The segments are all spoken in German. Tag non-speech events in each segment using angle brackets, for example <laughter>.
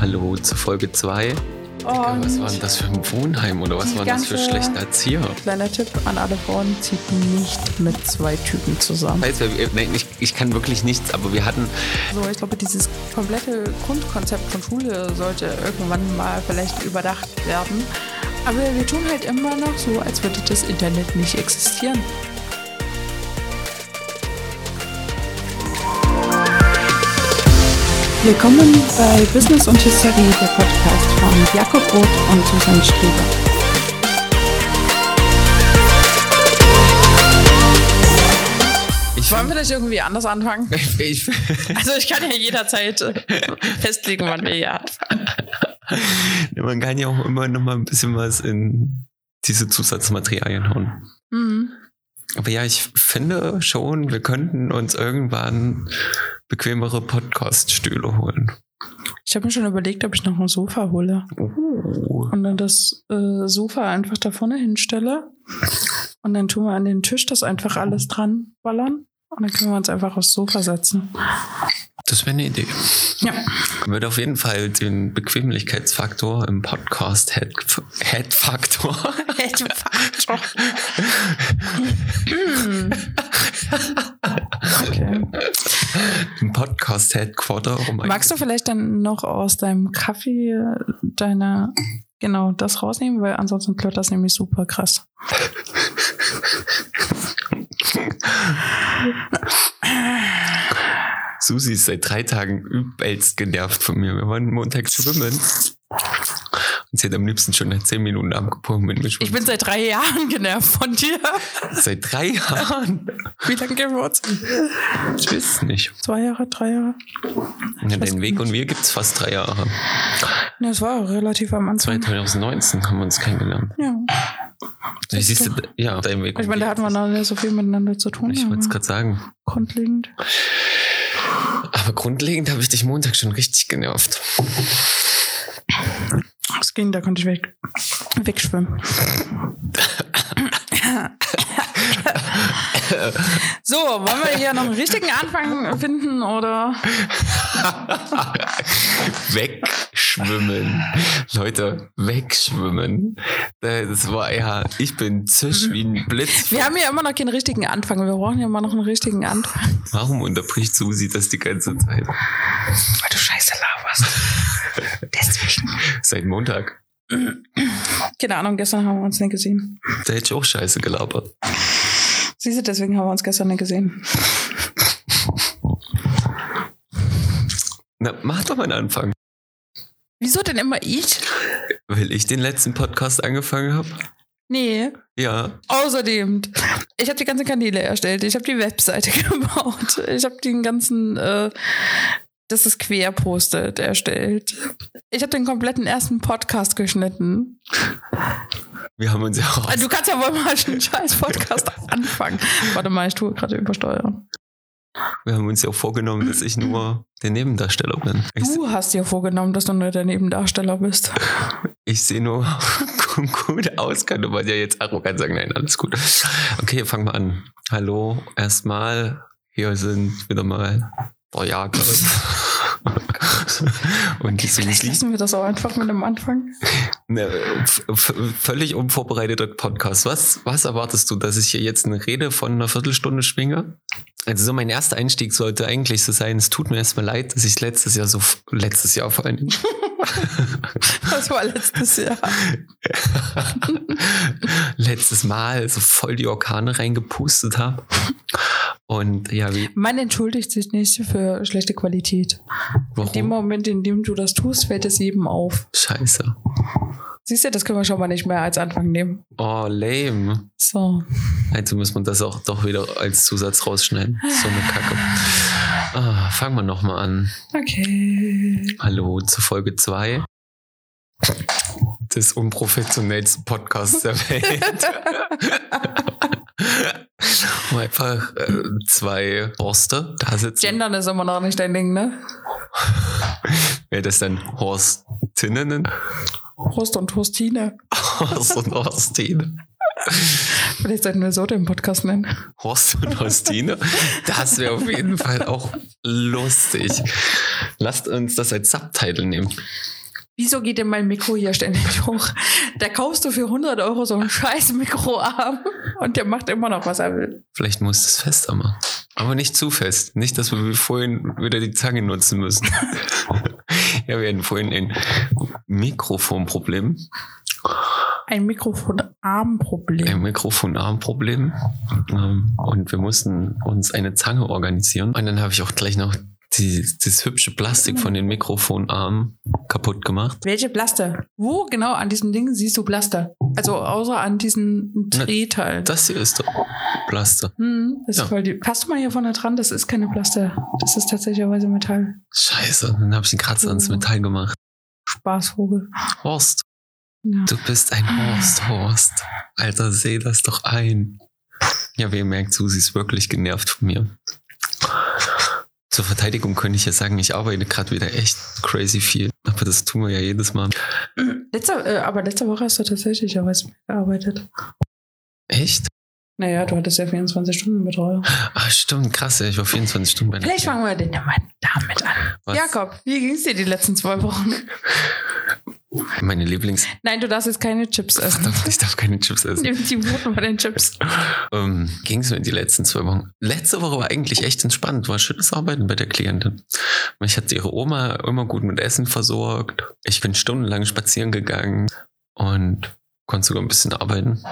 Hallo zu Folge 2. Was war denn das für ein Wohnheim oder was waren das für schlechte Erzieher? Kleiner Tipp an alle Frauen, zieht nicht mit zwei Typen zusammen. Wir- nein, ich, ich kann wirklich nichts, aber wir hatten, So, ich glaube, dieses komplette Grundkonzept von Schule sollte irgendwann mal vielleicht überdacht werden. Aber wir tun halt immer noch so, als würde das Internet nicht existieren. Willkommen bei Business und Hysterie, der Podcast von Jakob Roth und Susanne Streber. ich, Wollen wir das irgendwie anders anfangen? <laughs> ich, Also ich kann ja jederzeit äh, <laughs> festlegen, wann wir hier anfangen. <laughs> man kann ja auch immer noch mal ein bisschen was in diese Zusatzmaterialien hauen. Mhm. Aber ja, ich finde schon, wir könnten uns irgendwann bequemere Podcast-Stühle holen. Ich habe mir schon überlegt, ob ich noch ein Sofa hole Uh. und dann das äh, Sofa einfach da vorne hinstelle und dann tun wir an den Tisch das einfach alles dran ballern und dann können wir uns einfach aufs Sofa setzen. Das wäre eine Idee. Ja. Würde auf jeden Fall den Bequemlichkeitsfaktor im Podcast Head, Head Faktor. <laughs> okay. Im Podcast Headquarter. Um Magst du vielleicht dann noch aus deinem Kaffee äh, deine genau das rausnehmen, weil ansonsten klirrt das nämlich super krass. <laughs> Susi ist seit drei Tagen übelst genervt von mir. Wir waren Montag schwimmen. Und sie hat am liebsten schon nach zehn Minuten abgebrochen mit mir Ich bin seit drei Jahren genervt von dir. Seit drei Jahren. Wie lange kennen wir uns? Ich weiß es nicht. Zwei Jahre, drei Jahre? Ja, den Weg und wir gibt's fast drei Jahre. Ja, Das war relativ am Anfang. 2019 haben wir uns kennengelernt. Ja. Ich siehst du, ja, dein Weg. Ich meine, da hatten wir noch nicht so viel miteinander zu tun. Ich wollte es gerade sagen. Grundlegend. Aber grundlegend habe ich dich Montag schon richtig genervt. Es ging, da konnte ich weg, wegschwimmen. <laughs> so, wollen wir hier noch einen richtigen Anfang finden oder? <laughs> wegschwimmen. Leute, wegschwimmen. Das war ja, ich bin zisch wie ein Blitz. Wir haben ja immer noch keinen richtigen Anfang. Wir brauchen ja immer noch einen richtigen Anfang. Warum unterbricht Susi das die ganze Zeit? Weil du Scheiße laberst. Deswegen. Seit Montag. Keine Ahnung, gestern haben wir uns nicht gesehen. Da hätte ich auch Scheiße gelabert. Siehst du, deswegen haben wir uns gestern nicht gesehen. Na, mach doch mal einen Anfang. Wieso denn immer ich? Weil ich den letzten Podcast angefangen habe? Nee, Ja. Außerdem, ich habe die ganzen Kanäle erstellt, ich habe die Webseite <laughs> gebaut, ich habe den ganzen, äh, das ist quer postet, erstellt. Ich habe den kompletten ersten Podcast geschnitten. Wir haben uns ja auch. Also, du kannst ja wohl mal einen scheiß Podcast anfangen. Warte mal, ich tue gerade übersteuern. Wir haben uns ja auch vorgenommen, dass ich nur der Nebendarsteller bin. Ich, Du hast dir vorgenommen, dass du nur der Nebendarsteller bist. ich sehe nur <laughs> gut aus, kann man ja jetzt arrogant sagen. Nein, alles gut. Okay, fangen wir an. Hallo, erstmal. Hier sind wieder mal der Jakob. <laughs> Und die Vielleicht lassen wir das auch einfach mit dem Anfang. Ne, völlig unvorbereiteter Podcast. Was, was erwartest du, dass ich hier jetzt eine Rede von einer Viertelstunde schwinge? Also so mein erster Einstieg sollte eigentlich so sein, es tut mir erstmal leid, dass ich letztes Jahr so, letztes Jahr vor allem, <laughs> Das war letztes Jahr. <laughs> letztes Mal so voll die Orkane reingepustet habe. Und ja, wie, Man entschuldigt sich nicht für schlechte Qualität. In dem warum? Moment, in dem du das tust, fällt es jedem auf. Scheiße. Siehst du, das können wir schon mal nicht mehr als Anfang nehmen. Oh, lame. So. Also muss man das auch doch wieder als Zusatz rausschneiden. So eine Kacke. Ah, fangen wir nochmal an. Okay. Hallo zu Folge 2 des unprofessionellsten Podcasts der <laughs> Welt. Wo einfach äh, zwei Horste da sitzen. Gendern ist immer noch nicht dein Ding, ne? Wäre das dann Horstinnen? Horst und Horstine. <laughs> Horst und Horstine. Vielleicht sollten wir so den Podcast nennen. Horst und Horstine. Das wäre auf jeden Fall auch lustig. Lasst uns das als Subtitle nehmen. Wieso geht denn mein Mikro hier ständig hoch? Da kaufst du für 100 Euro so einen scheiß Mikroarm und der macht immer noch, was er will. Vielleicht muss es fester machen. Aber nicht zu fest. Nicht, dass wir wie vorhin wieder die Zange nutzen müssen. ja, wir hatten vorhin ein Mikrofonproblem. Ein Mikrofonarmproblem. Ein Mikrofonarmproblem. Ähm, Und wir mussten uns eine Zange organisieren. Und dann habe ich auch gleich noch die, das hübsche Plastik von den Mikrofonarmen kaputt gemacht. Welche Blaster? Wo genau an diesem Ding siehst du Blaster? Also außer an diesem Drehteil. Das hier ist doch Plaster. Hm, das Ja. ist voll die. Passt mal hier vorne dran, das ist keine Plaster. Das ist tatsächlicherweise Metall. Scheiße, dann habe ich einen Kratzer ans Metall gemacht. Spaßvogel. Horst, Ja. du bist ein Horst, Horst. Alter, seh das doch ein. Ja, wie ihr merkt, Susi ist wirklich genervt von mir. Zur Verteidigung könnte ich ja sagen, ich arbeite gerade wieder echt crazy viel. Aber das tun wir ja jedes Mal. Letzte, äh, aber letzte Woche hast du tatsächlich ja was gearbeitet. Echt? Naja, du hattest ja 24 Stunden Betreuung. Ah, stimmt, krass, ich war 24 Stunden bei der Vielleicht fangen wir denn ja mal damit an. Was? Jakob, wie ging's dir die letzten zwei Wochen? <laughs> Meine Lieblings... Nein, du darfst jetzt keine Chips essen. Verdammt, ich darf keine Chips essen. Nimm <laughs> die Wurden bei den Chips. ähm, ging es mir die letzten zwei Wochen. Letzte Woche war eigentlich echt entspannt, war schönes Arbeiten bei der Klientin. Mich hat ihre Oma immer gut mit Essen versorgt. Ich bin stundenlang spazieren gegangen und konnte sogar ein bisschen arbeiten.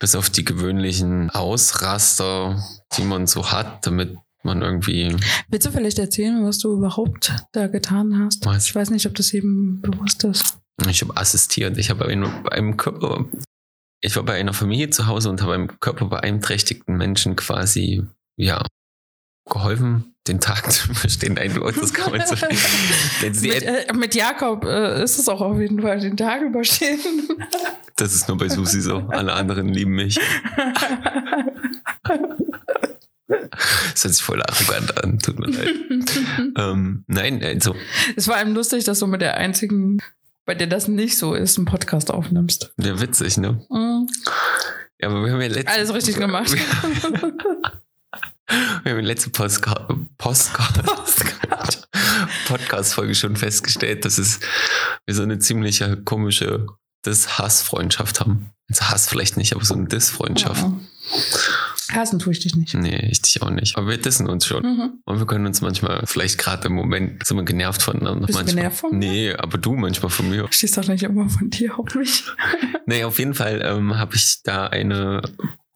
Bis auf die gewöhnlichen Ausraster, die man so hat, damit man irgendwie Willst du vielleicht erzählen, was du überhaupt da getan hast? Was? Ich weiß nicht, ob das jedem bewusst ist. Ich habe assistiert. Ich habe einem, Körper, ich war bei einer Familie zu Hause und habe einem körperbeeinträchtigten Menschen quasi, ja, geholfen, den Tag <laughs> zu überstehen. Nein, Leute, das kann man so. <laughs> Mit, äh, mit Jakob äh, ist es auch auf jeden Fall den Tag überstehen. das ist nur bei Susi so. Alle anderen lieben mich. <laughs> Das hört sich voll arrogant an. Tut mir leid. <laughs> ähm, nein, also, es war einem lustig, dass du mit der einzigen, bei der das nicht so ist, einen Podcast aufnimmst. der witzig, ne? Mhm. Ja, aber wir haben ja letzte, Alles richtig gemacht. <laughs> Wir haben in der letzten Postka Podcast-Folge schon festgestellt, dass es wir so eine ziemliche komische Dis-Hass-Freundschaft haben. Also Hass vielleicht nicht, aber so eine Dis-Freundschaft. Ja. Hassen tue ich dich nicht. Nee, ich dich auch nicht. Aber wir dissen uns schon. Mhm. Und wir können uns manchmal, vielleicht gerade im Moment, sind wir genervt voneinander. Bist du manchmal. genervt von mir? Nee, aber du manchmal von mir. Stehst doch nicht immer von dir auf mich. <laughs> Nee, auf jeden Fall ähm, habe ich da eine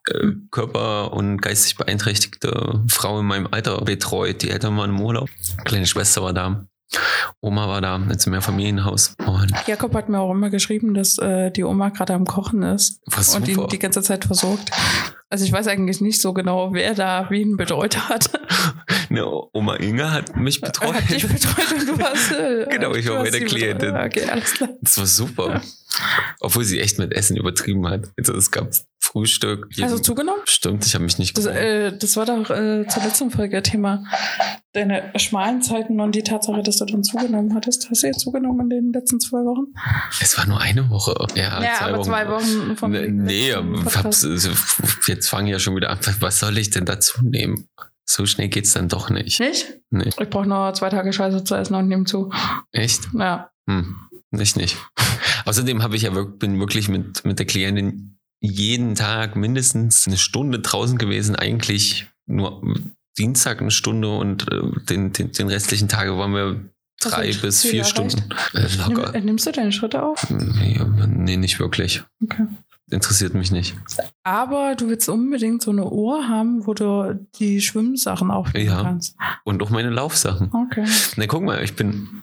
äh, körper- und geistig beeinträchtigte Frau in meinem Alter betreut. Die Eltern waren im Urlaub. Kleine Schwester war da. Oma war da, jetzt im Mehrfamilienhaus. Und Jakob hat mir auch immer geschrieben, dass äh, die Oma gerade am Kochen ist und ihn die ganze Zeit versorgt. Also ich weiß eigentlich nicht so genau, wer da wen betreut hat. <laughs> Eine Oma Inge hat mich betreut. Hat dich betreut und du hast. Äh, <laughs> Genau, ich war sie Klientin. betreut. Okay, alles klar. Das war super. Obwohl sie echt mit Essen übertrieben hat. Also es gab Frühstück. Jeden- zugenommen? Stimmt, ich habe mich nicht Das, äh, das war doch äh, zur letzten Folge Thema. Deine schmalen Zeiten und die Tatsache, dass du dann zugenommen hattest. Hast du jetzt zugenommen in den letzten zwei Wochen? Es war nur eine Woche. Ja, ja, aber zwei Wochen vom Nee, nee also, jetzt fangen ja schon wieder an. Was soll ich denn dazu nehmen? So schnell geht's dann doch nicht. Nicht? Nee. Ich brauche nur zwei Tage Scheiße zu essen und nehme zu. Echt? Ja. Hm, ich nicht. <laughs> Außerdem habe ich ja wirklich, bin wirklich mit, mit der Klientin jeden Tag mindestens eine Stunde draußen gewesen. Eigentlich nur Dienstag eine Stunde und äh, den, den, den restlichen Tage waren wir drei Hast du bis vier erreicht? Stunden. Nimm, äh, nimmst du deine Schritte auf? Nee, nee, nicht wirklich. Okay. Interessiert mich nicht. Aber du willst unbedingt so eine Uhr haben, wo du die Schwimmsachen aufnehmen Ja. kannst. Und auch meine Laufsachen. Okay. Na, guck mal, ich bin,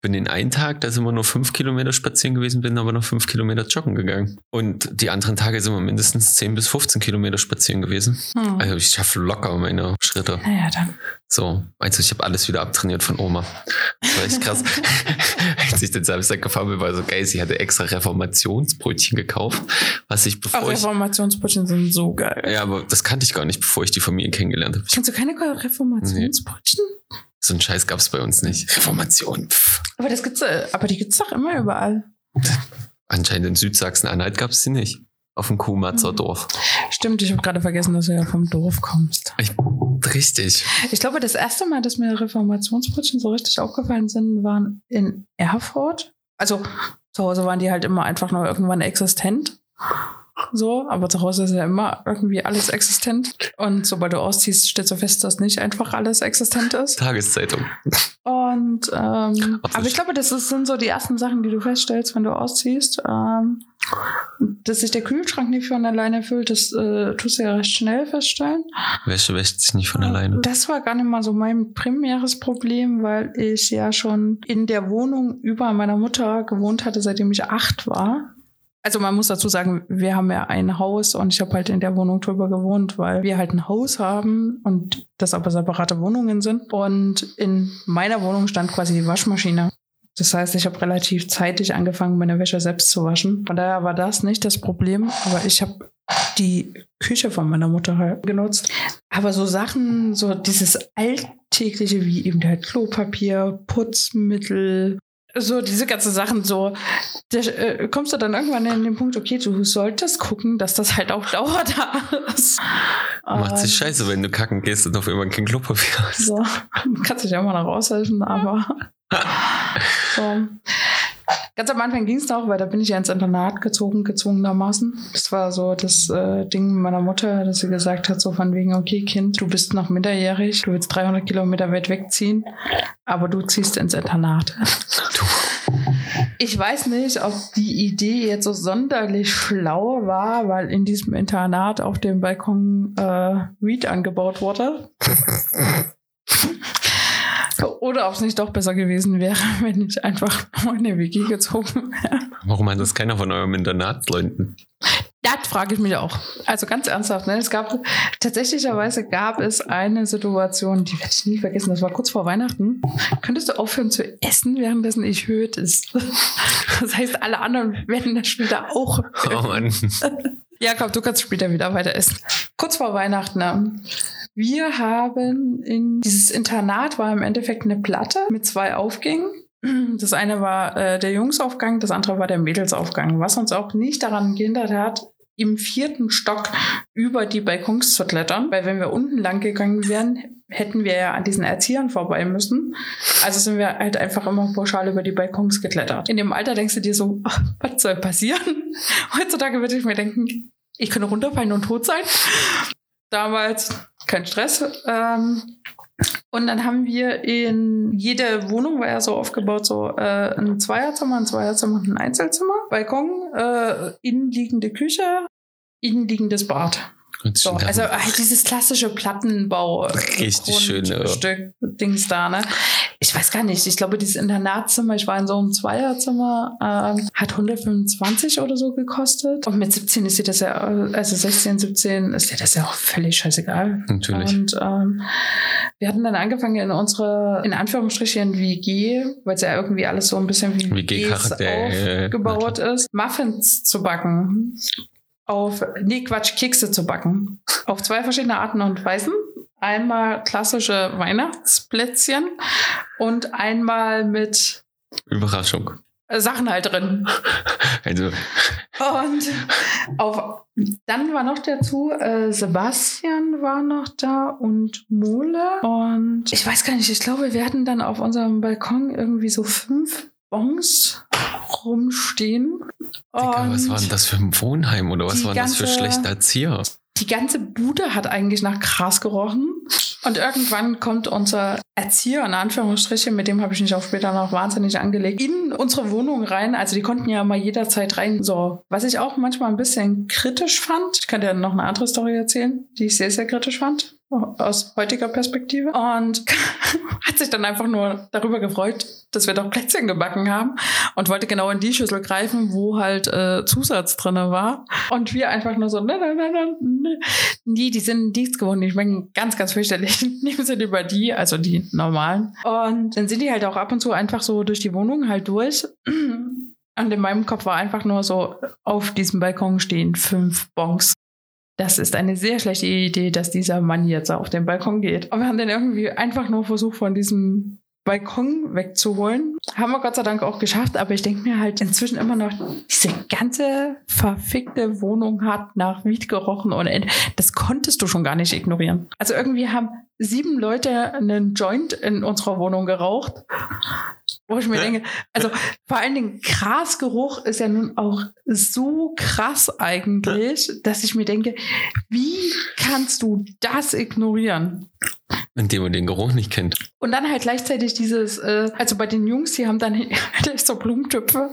bin den einen Tag, da sind wir nur fünf Kilometer spazieren gewesen, bin aber noch fünf Kilometer joggen gegangen. Und die anderen Tage sind wir mindestens 10 bis 15 Kilometer spazieren gewesen. Hm. Also ich schaffe locker meine Schritte. naja, dann. So, also ich habe alles wieder abtrainiert von Oma. Das war echt krass. <laughs> Als ich den Samstag gefahren bin, war so geil. Sie hatte extra Reformationsbrötchen gekauft, was ich bevor ich... Reformationsbrötchen sind so geil. Ja, aber das kannte ich gar nicht, bevor ich die Familie kennengelernt habe. Kennst du keine Reformationsbrötchen? So einen Scheiß gab es bei uns nicht. Reformation. Pff. Aber das gibt's, äh, aber die gibt's doch immer überall. Anscheinend in Südsachsen-Anhalt gab es sie nicht. auf dem Kuhmatzer Dorf. Stimmt, ich habe gerade vergessen, dass du ja vom Dorf kommst. Ich, richtig. Ich glaube, das erste Mal, dass mir Reformationsbrötchen so richtig aufgefallen sind, waren in Erfurt. Also zu Hause waren die halt immer einfach nur irgendwann existent. So, aber zu Hause ist ja immer irgendwie alles existent. Und sobald du ausziehst, stellst du fest, dass nicht einfach alles existent ist. Tageszeitung. Und ähm, aber ich glaube, das ist, sind so die ersten Sachen, die du feststellst, wenn du ausziehst. Ähm, dass sich der Kühlschrank nicht von alleine füllt, das äh, tust du ja recht schnell feststellen. Wäsche wäscht sich nicht von alleine. Das war gar nicht mal so mein primäres Problem, weil ich ja schon in der Wohnung über meiner Mutter gewohnt hatte, seitdem ich acht war. Also man muss dazu sagen, wir haben ja ein Haus und ich habe halt in der Wohnung drüber gewohnt, weil wir halt ein Haus haben und das aber separate Wohnungen sind. Und in meiner Wohnung stand quasi die Waschmaschine. Das heißt, ich habe relativ zeitig angefangen, meine Wäsche selbst zu waschen. Von daher war das nicht das Problem, aber ich habe die Küche von meiner Mutter halt genutzt. Aber so Sachen, so dieses Alltägliche wie eben halt Klopapier, Putzmittel, so diese ganzen Sachen, so, da äh, kommst du dann irgendwann in den Punkt, okay, du solltest gucken, dass das halt auch <laughs> Dauer da ist. Macht sich scheiße, wenn du kacken gehst und auf einmal kein Klopapier hast. So, kannst dich ja immer noch raushelfen, aber <laughs> so. Ganz am Anfang ging es noch, weil da bin ich ja ins Internat gezogen, gezwungenermaßen. Das war so das äh, Ding meiner Mutter, dass sie gesagt hat, so von wegen, okay, Kind, du bist noch minderjährig, du willst 300 Kilometer weit wegziehen, aber du ziehst ins Internat. Ich weiß nicht, ob die Idee jetzt so sonderlich schlau war, weil in diesem Internat auf dem Balkon äh, Weed angebaut wurde. <laughs> Oder ob es nicht doch besser gewesen wäre, <laughs> wenn ich einfach in eine WG gezogen wäre. Warum hat das keiner von eurem Internatsleuten? Das frage ich mich auch. Also ganz ernsthaft, ne? Es gab tatsächlicherweise gab es eine Situation, die werde ich nie vergessen. Das war kurz vor Weihnachten. Könntest du aufhören zu essen, währenddessen ich hört ist? Das heißt, alle anderen werden das später auch. Oh Mann. Ja, komm, du kannst später wieder weiter essen. Kurz vor Weihnachten. ne? Wir haben in dieses Internat war im Endeffekt eine Platte mit zwei Aufgängen. Das eine war äh, der Jungsaufgang, das andere war der Mädelsaufgang, was uns auch nicht daran gehindert hat, im vierten Stock über die Balkons zu klettern, weil wenn wir unten lang gegangen wären, hätten wir ja an diesen Erziehern vorbei müssen. Also sind wir halt einfach immer pauschal über die Balkons geklettert. In dem Alter denkst du dir so, ach, was soll passieren? <laughs> Heutzutage würde ich mir denken, ich könnte runterfallen und tot sein. Damals kein Stress. Ähm, und dann haben wir in jede Wohnung war ja so aufgebaut, so äh, ein Zweierzimmer, ein Zweierzimmer und ein Einzelzimmer, Balkon, äh, innenliegende Küche, innenliegendes Bad. So, schon also halt dieses klassische Plattenbau. Richtig schön, ja. Stück Dings da, ne? Ich weiß gar nicht. Ich glaube, dieses Internatszimmer, ich war in so einem Zweierzimmer, ähm, hat 125 oder so gekostet. Und mit 17 ist dir das ja, also 16, 17 ist dir das ja auch völlig scheißegal. Natürlich. Und ähm, wir hatten dann angefangen in unsere, in Anführungsstrichen, WG, weil es ja irgendwie alles so ein bisschen wie äh, aufgebaut ist, Muffins zu backen. Auf, nee, Quatsch, Kekse zu backen. Auf zwei verschiedene Arten und Weisen. Einmal klassische Weihnachtsplätzchen und einmal mit Überraschung. äh, Sachen halt drin. <laughs> Also, Und auf, dann war noch dazu, äh, Sebastian war noch da und Mole. Und ich weiß gar nicht, ich glaube, wir hatten dann auf unserem Balkon irgendwie so fünf Bons rumstehen. Digga, was war denn das für ein Wohnheim oder was die waren das für ganze- schlechte Erzieher? Die ganze Bude hat eigentlich nach Gras gerochen. Und irgendwann kommt unser Erzieher, in Anführungsstrichen, mit dem habe ich mich auch später noch wahnsinnig angelegt, in unsere Wohnung rein. Also die konnten ja mal jederzeit rein. So, was ich auch manchmal ein bisschen kritisch fand. Ich kann dir noch eine andere Story erzählen, die ich sehr, sehr kritisch fand. Aus heutiger Perspektive. Und <laughs> hat sich dann einfach nur darüber gefreut, dass wir doch Plätzchen gebacken haben und wollte genau in die Schüssel greifen, wo halt äh, Zusatz drinne war. Und wir einfach nur so, ne, ne, ne, ne, ne. Nee, die sind nichts gewohnt. Die schmecken ganz, ganz fürchterlich. Nehmen sie lieber die, also die normalen. Und dann sind die halt auch ab und zu einfach so durch die Wohnung halt durch. Und in meinem Kopf war einfach nur so, auf diesem Balkon stehen fünf Bons. Das ist eine sehr schlechte Idee, dass dieser Mann jetzt auf den Balkon geht. Und wir haben dann irgendwie einfach nur versucht, von diesem Balkon wegzuholen. Haben wir Gott sei Dank auch geschafft, aber ich denke mir halt inzwischen immer noch, diese ganze verfickte Wohnung hat nach Wied gerochen und das konntest du schon gar nicht ignorieren. Also irgendwie haben sieben Leute einen Joint in unserer Wohnung geraucht. Wo ich mir denke, also vor allen Dingen Grasgeruch ist ja nun auch so krass eigentlich, dass ich mir denke, wie kannst du das ignorieren? Indem man den Geruch nicht kennt. Und dann halt gleichzeitig dieses, äh, also bei den Jungs, die haben dann <laughs> so Blumentöpfe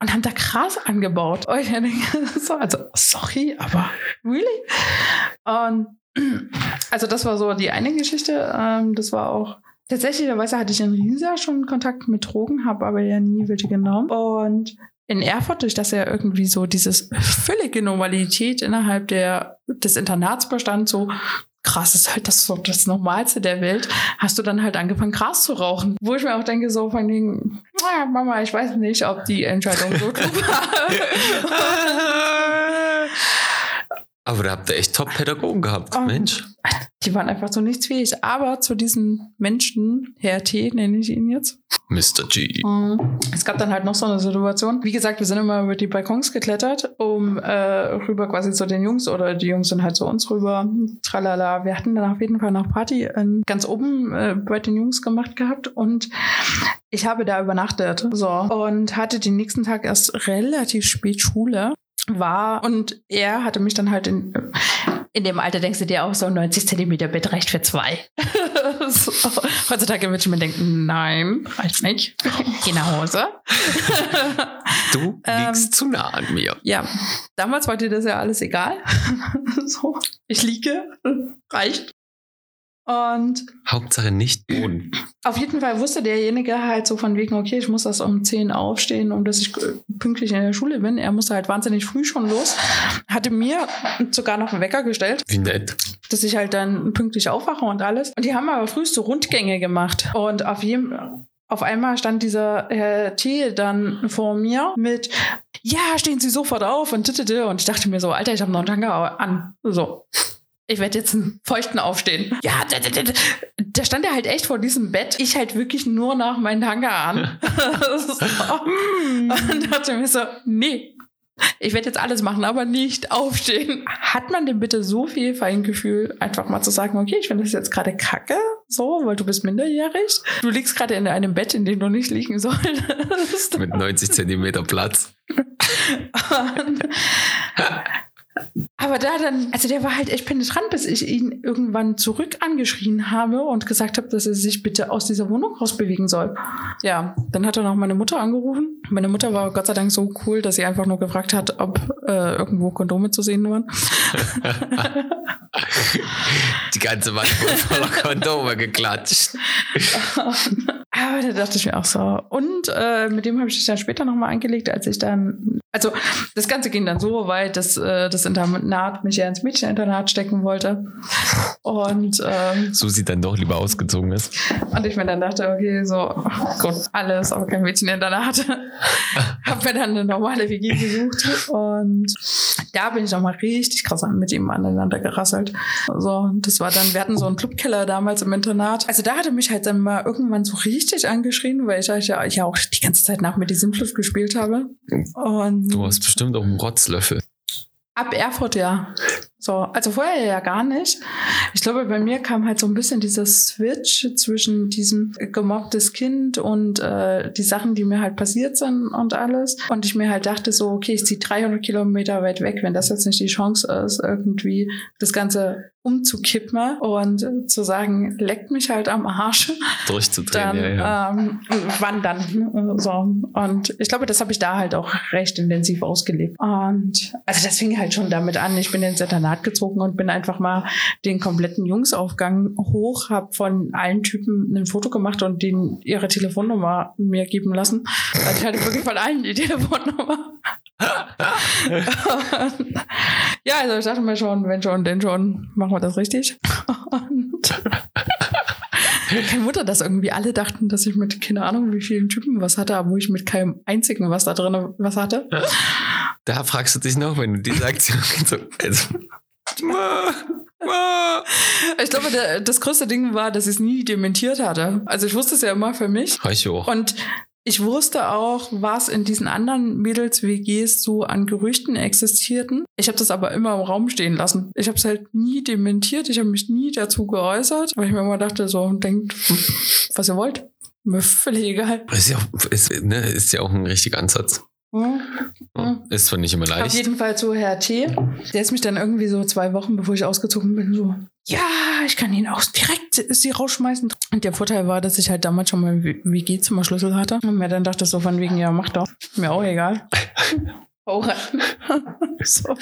und haben da Gras angebaut. Und ich denke, <laughs> so, also sorry, aber really? Und also das war so die eine Geschichte. Ähm, das war auch Tatsächlicherweise hatte ich in Riesa schon Kontakt mit Drogen, habe aber ja nie welche genommen. Und in Erfurt, durch das ja irgendwie so dieses völlige Normalität innerhalb der, des Internats bestand, so krass ist halt das so das Normalste der Welt, hast du dann halt angefangen, Gras zu rauchen. Wo ich mir auch denke, so von den, ah, Mama, ich weiß nicht, ob die Entscheidung so klug war. Aber da habt ihr echt Top-Pädagogen gehabt, oh, Mensch. Die waren einfach so nichtsfähig. Aber zu diesen Menschen, Herr T, nenne ich ihn jetzt. Mr. G. Mhm. Es gab dann halt noch so eine Situation. Wie gesagt, wir sind immer über die Balkons geklettert, um äh, rüber quasi zu den Jungs oder die Jungs sind halt zu uns rüber. Tralala. Wir hatten dann auf jeden Fall noch Party äh, ganz oben äh, bei den Jungs gemacht gehabt und ich habe da übernachtet. So. Und hatte den nächsten Tag erst relativ spät Schule war und er hatte mich dann halt in, in dem Alter denkst du dir auch so 90 Zentimeter Bett reicht für zwei. <laughs> so. Heutzutage würde ich mir denken, nein, reicht nicht. Geh nach Hause. du <laughs> liegst ähm, zu nah an mir. Ja, damals war dir das ja alles egal. <laughs> so, ich liege, reicht. Und Hauptsache nicht Boden. Auf jeden Fall wusste derjenige halt so von wegen, okay, ich muss das um 10 aufstehen, um dass ich pünktlich in der Schule bin. Er musste halt wahnsinnig früh schon los. Hatte mir sogar noch einen Wecker gestellt. Wie nett. Dass ich halt dann pünktlich aufwache und alles. Und die haben aber früh so Rundgänge gemacht. Und auf jedem, auf einmal stand dieser Herr T dann vor mir mit, ja, stehen Sie sofort auf und tittete. Und ich dachte mir so, Alter, ich habe noch einen Tanga an. So ich werde jetzt einen feuchten aufstehen. Ja, da, da, da, da, stand er halt echt vor diesem Bett. Ich halt wirklich nur nach meinen Tanga an. <laughs> <laughs> so. Und dachte mir so, nee, ich werde jetzt alles machen, aber nicht aufstehen. Hat man denn bitte so viel Feingefühl, einfach mal zu sagen, okay, ich finde das jetzt gerade kacke, so, weil du bist minderjährig. Du liegst gerade in einem Bett, in dem du nicht liegen sollst. Mit 90 Zentimeter Platz. <laughs> Und, aber da dann, also der war halt echt penetrant, bis ich ihn irgendwann zurück angeschrien habe und gesagt habe, dass er sich bitte aus dieser Wohnung rausbewegen soll. Ja, dann hat er noch meine Mutter angerufen. Meine Mutter war Gott sei Dank so cool, dass sie einfach nur gefragt hat, ob äh, irgendwo Kondome zu sehen waren. <laughs> Die ganze Wand wurde voller Kondome geklatscht. <laughs> Aber da dachte ich mir auch so. Und äh, mit dem habe ich es dann später nochmal angelegt, als ich dann. Also das Ganze ging dann so weit, dass äh, das Internat mich ja ins Mädcheninternat stecken wollte. Und ähm, Susi dann doch lieber ausgezogen ist. Und ich mir dann dachte, okay, so, oh Gott, alles, aber kein Mädcheninternat. <laughs> habe mir dann eine normale WG gesucht. Und da bin ich nochmal richtig krass mit ihm aneinander gerasselt. So, das war dann, wir hatten so einen Clubkeller damals im Internat. Also da hatte mich halt dann mal irgendwann so richtig angeschrien, weil ich ja, ich ja auch die ganze Zeit nach mir die Sinnfluss gespielt habe. Und du hast bestimmt auch einen Rotzlöffel. Ab Erfurt, ja. So, also vorher ja gar nicht. Ich glaube, bei mir kam halt so ein bisschen dieser Switch zwischen diesem gemobbtes Kind und äh, die Sachen, die mir halt passiert sind und alles. Und ich mir halt dachte so, okay, ich ziehe 300 Kilometer weit weg, wenn das jetzt nicht die Chance ist, irgendwie das Ganze umzukippen und zu sagen, leckt mich halt am Arsch. Durchzudrehen, dann, ja, ja. Ähm, wandern. So. Und ich glaube, das habe ich da halt auch recht intensiv ausgelebt. Und also das fing halt schon damit an. Ich bin ins Internat gezogen und bin einfach mal den kompletten Jungsaufgang hoch, habe von allen Typen ein Foto gemacht und denen ihre Telefonnummer mir geben lassen. Also ich hatte wirklich von allen die Telefonnummer. <laughs> ja, also ich dachte mir schon, wenn schon, denn schon, machen wir das richtig. Und <laughs> kein Wunder, dass irgendwie alle dachten, dass ich mit keine Ahnung wie vielen Typen was hatte, aber wo ich mit keinem einzigen was da drin was hatte. Da fragst du dich noch, wenn du diese Aktion <laughs> so, also, Ich glaube, der, das größte Ding war, dass ich es nie dementiert hatte. Also ich wusste es ja immer für mich. Ich auch. Und ich wusste auch, was in diesen anderen Mädels-WGs so an Gerüchten existierten. Ich habe das aber immer im Raum stehen lassen. Ich habe es halt nie dementiert. Ich habe mich nie dazu geäußert, weil ich mir immer dachte, so, denkt, was ihr wollt. Mir völlig egal. Ist ja, auch- ist, ne, ist ja auch ein richtiger Ansatz. Hm. Hm. Ist zwar nicht immer Auf leicht. jeden Fall zu Herr T. Der ist mich dann irgendwie so zwei Wochen, bevor ich ausgezogen bin, so, ja, ich kann ihn auch direkt sie rausschmeißen. Und der Vorteil war, dass ich halt damals schon mal WG-Zimmerschlüssel hatte. Und mir dann dachte so von wegen, ja, mach doch. Mir auch egal. <laughs> Hau so.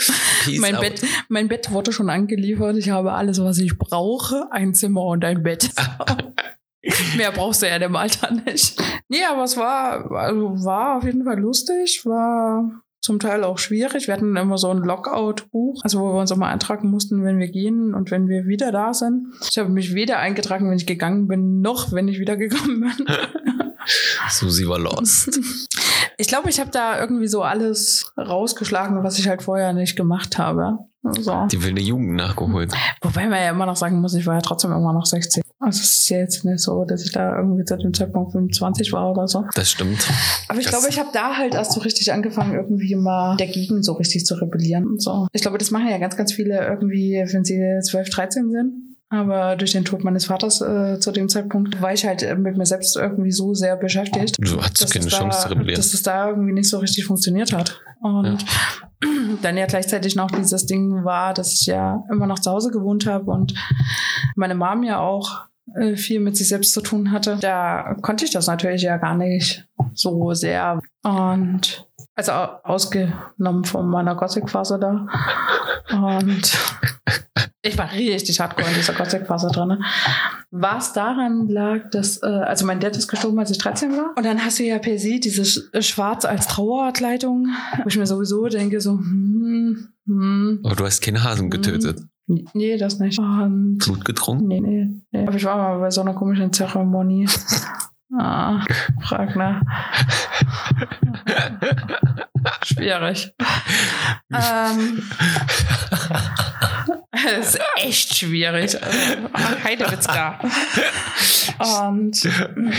Mein out. Bett, mein Bett wurde schon angeliefert. Ich habe alles, was ich brauche. Ein Zimmer und ein Bett. <laughs> <laughs> Mehr brauchst du ja in dem Alter nicht. Nee, aber es war, also war auf jeden Fall lustig, war zum Teil auch schwierig. Wir hatten immer so ein Lockout-Buch, also wo wir uns auch mal eintragen mussten, wenn wir gehen und wenn wir wieder da sind. Ich habe mich weder eingetragen, wenn ich gegangen bin, noch wenn ich wieder gekommen bin. <laughs> Susi war lost. <laughs> Ich glaube, ich habe da irgendwie so alles rausgeschlagen, was ich halt vorher nicht gemacht habe. So. Die wilde Jugend nachgeholt. Wobei man ja immer noch sagen muss, ich war ja trotzdem immer noch 16. Also es ist ja jetzt nicht so, dass ich da irgendwie zu dem Zeitpunkt 25 war oder so. Das stimmt. Aber ich Das- glaube, ich habe da halt erst so richtig angefangen, irgendwie mal dagegen so richtig zu rebellieren und so. Ich glaube, das machen ja ganz, ganz viele irgendwie, wenn sie 12, 13 sind. Aber durch den Tod meines Vaters äh, zu dem Zeitpunkt war ich halt mit mir selbst irgendwie so sehr beschäftigt. Du hattest keine Chance da, zu rebellieren. Dass es da irgendwie nicht so richtig funktioniert hat. Und <clears throat> dann ja gleichzeitig noch dieses Ding war, dass ich ja immer noch zu Hause gewohnt habe und meine Mom ja auch äh, viel mit sich selbst zu tun hatte. Da konnte ich das natürlich ja gar nicht so sehr. Und also au- ausgenommen von meiner Gothic-Phase da. Und ich war richtig hardcore in dieser Gothic-Phase drin. Was daran lag, dass, äh, also mein Dad ist gestorben, als ich 13 war. Und dann hast du ja per se diese Sch- Schwarz als Trauerkleidung, wo ich mir sowieso denke, so, hm, hm. Aber du hast keine Hasen getötet. Nee, das nicht. Und Blut getrunken? Nee, nee, nee. Aber ich war mal bei so einer komischen Zeremonie. <laughs> Ah, frag nach. Schwierig. ähm, <laughs> das ist echt schwierig. Also, Heidewitzka. Und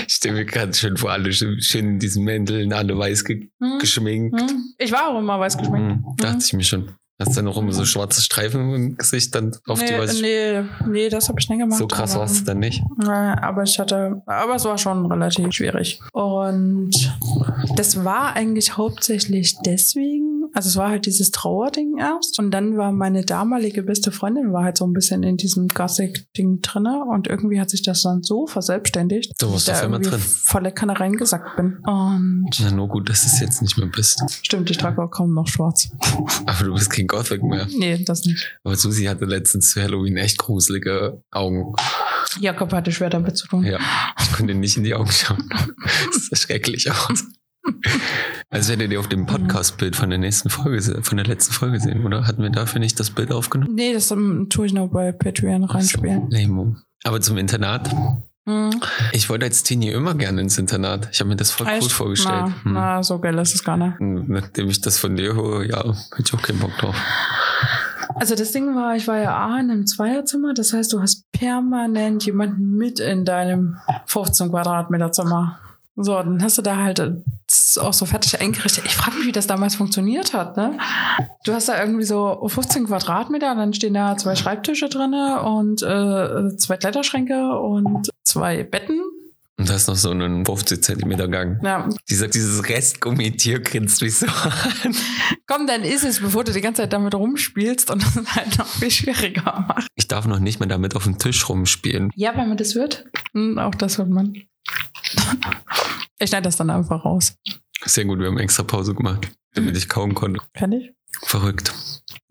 Ich stelle mir gerade schön vor, alle schön in diesen Mänteln, alle weiß ge hm, geschminkt. hm. ich war auch immer weiß geschminkt. Hm, dachte ich mir schon. Hast dann noch immer so schwarze Streifen im Gesicht dann auf die Nee, weiß nee, nee, das habe ich nicht gemacht. So krass war es dann nicht. Aber ich hatte, aber es war schon relativ schwierig. Und das war eigentlich hauptsächlich deswegen, also es war halt dieses Trauerding erst. Und dann war meine damalige beste Freundin war halt so ein bisschen in diesem Gothic-Ding drinne und irgendwie hat sich das dann so verselbstständigt, Du warst dass ich auf da einmal irgendwie drin. volle Kanne reingesackt bin. Und Na nur gut, dass du es jetzt nicht mehr bist. stimmt, ich trage auch kaum noch schwarz. <laughs> Aber du bist kein Gothic mehr. Nee, das nicht. Aber Susi hatte letztens zu Halloween echt gruselige Augen. Jakob hatte schwer damit zu tun. Ja, ich konnte nicht in die Augen schauen. <laughs> Das sah schrecklich aus. Also werdet ihr auf dem Podcast-Bild von der nächsten Folge, von der letzten Folge sehen, oder? Hatten wir dafür nicht das Bild aufgenommen? Nee, das ähm, tue ich noch bei Patreon reinspielen. Lame. Aber zum Internat. Hm. Ich wollte als Teenie immer gerne ins Internat. Ich habe mir das voll cool Echt? vorgestellt. Na, Hm. na, so geil ist es gar nicht. Und Nachdem ich das von dir höre, ja, hätte ich auch keinen Bock drauf. Also das Ding war, ich war ja A in einem Zweierzimmer, das heißt, du hast permanent jemanden mit in deinem 15 Quadratmeter Zimmer. So, dann hast du da halt äh, auch so fertig eingerichtet. Ich frage mich, wie das damals funktioniert hat. Ne? Du hast da irgendwie so 15 Quadratmeter, dann stehen da zwei Schreibtische drinne und äh, zwei Kleiderschränke und zwei Betten. Und da ist noch so einen 50 Zentimeter Gang. Ja, Dieser, dieses Restgummitier grinst mich so an. komm, dann ist es, bevor du die ganze Zeit damit rumspielst und das <laughs> halt noch viel schwieriger macht. Ich darf noch nicht mehr damit auf dem Tisch rumspielen. Ja, wenn man das wird. Hm, auch das wird man. Ich schneide das dann einfach raus. Sehr gut, wir haben extra Pause gemacht, damit ich kaum konnte. Kann ich? Verrückt.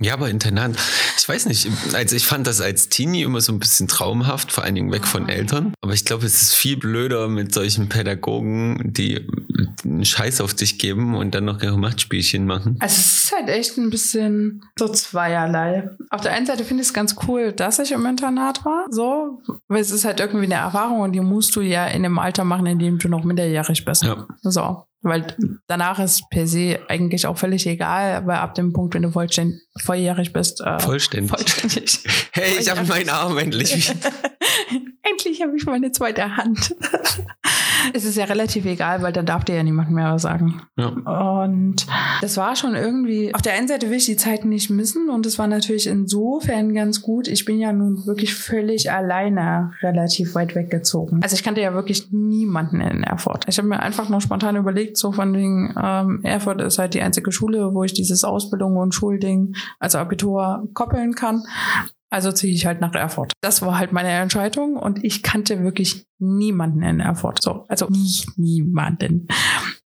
Ja, aber Internat, ich weiß nicht, also ich fand das als Teenie immer so ein bisschen traumhaft, vor allen Dingen weg von Eltern. Aber ich glaube, es ist viel blöder mit solchen Pädagogen, die einen Scheiß auf dich geben und dann noch ihre Machtspielchen machen. Also es ist halt echt ein bisschen so zweierlei. Auf der einen Seite finde ich es ganz cool, dass ich im Internat war, so, weil es ist halt irgendwie eine Erfahrung und die musst du ja in einem Alter machen, in dem du noch minderjährig bist. Ja. So. Weil danach ist per se eigentlich auch völlig egal, weil ab dem Punkt, wenn du vollständig, volljährig bist. Äh, Vollständig. vollständig. <laughs> Hey, ich habe meinen Arm endlich. <laughs> Endlich habe ich meine zweite Hand. Es ist ja relativ egal, weil dann darf dir ja niemand mehr was sagen. Ja. Und das war schon irgendwie, auf der einen Seite will ich die Zeit nicht missen und es war natürlich insofern ganz gut. Ich bin ja nun wirklich völlig alleine relativ weit weggezogen. Also ich kannte ja wirklich niemanden in Erfurt. Ich habe mir einfach nur spontan überlegt, so von wegen, ähm, Erfurt ist halt die einzige Schule, wo ich dieses Ausbildung und Schulding, also Abitur, koppeln kann. Also ziehe ich halt nach Erfurt. Das war halt meine Entscheidung und ich kannte wirklich niemanden in Erfurt. So, also nicht niemanden.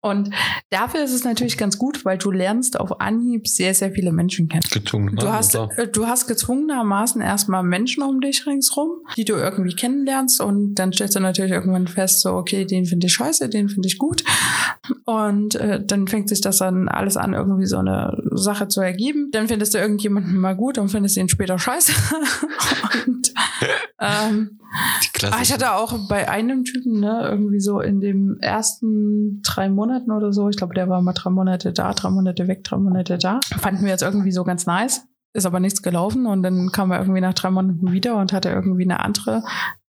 Und dafür ist es natürlich ganz gut, weil du lernst auf Anhieb sehr, sehr viele Menschen kennen. Gezwungen. Du hast, äh, du hast gezwungenermaßen erstmal Menschen um dich ringsrum, die du irgendwie kennenlernst und dann stellst du natürlich irgendwann fest, so, okay, den finde ich scheiße, den finde ich gut. Und äh, dann fängt sich das dann alles an, irgendwie so eine Sache zu ergeben. Dann findest du irgendjemanden mal gut und findest ihn später scheiße. <laughs> und ähm. Ah, ich hatte auch bei einem Typen, ne, irgendwie so in den ersten drei Monaten oder so, ich glaube, der war mal drei Monate da, drei Monate weg, drei Monate da. Fanden wir jetzt irgendwie so ganz nice. Ist aber nichts gelaufen und dann kam er irgendwie nach drei Monaten wieder und hatte irgendwie eine andere,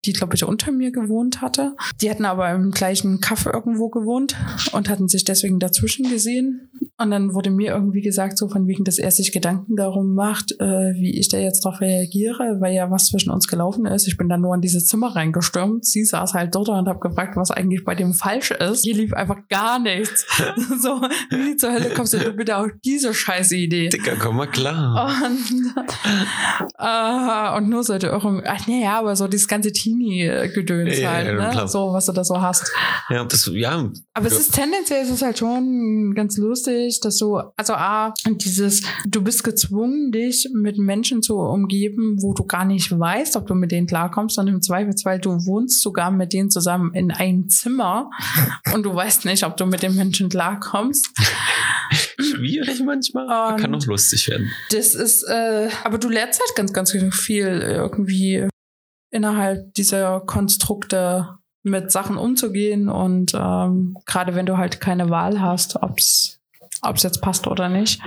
die, glaube ich, unter mir gewohnt hatte. Die hatten aber im gleichen Kaff irgendwo gewohnt und hatten sich deswegen dazwischen gesehen. Und dann wurde mir irgendwie gesagt, so von wegen, dass er sich Gedanken darum macht, äh, wie ich da jetzt darauf reagiere, weil ja was zwischen uns gelaufen ist. Ich bin dann nur in dieses Zimmer reingestürmt. Sie saß halt dort und habe gefragt, was eigentlich bei dem falsch ist. Hier lief einfach gar nichts. <laughs> <laughs> so, wie zur Hölle kommst du bitte auf diese scheiße Idee? Dicker, komm mal klar. Und, <laughs> äh, und nur sollte Irrung, ach nee, ja, aber so dieses ganze Teenie-Gedöns Ja, halt, ja, ne? klar. So, was du da so hast. Ja, das, ja. Aber es ist tendenziell ist es halt schon ganz lustig, dass du, also A, dieses, du bist gezwungen, dich mit Menschen zu umgeben, wo du gar nicht weißt, ob du mit denen klarkommst, und im Zweifelsfall, du wohnst sogar mit denen zusammen in einem Zimmer <laughs> und du weißt nicht, ob du mit den Menschen klarkommst. schwierig manchmal, kann auch lustig werden. Das ist, äh, aber du lernst halt ganz, ganz viel irgendwie innerhalb dieser Konstrukte mit Sachen umzugehen und ähm, gerade wenn du halt keine Wahl hast, ob's ob's jetzt passt oder nicht.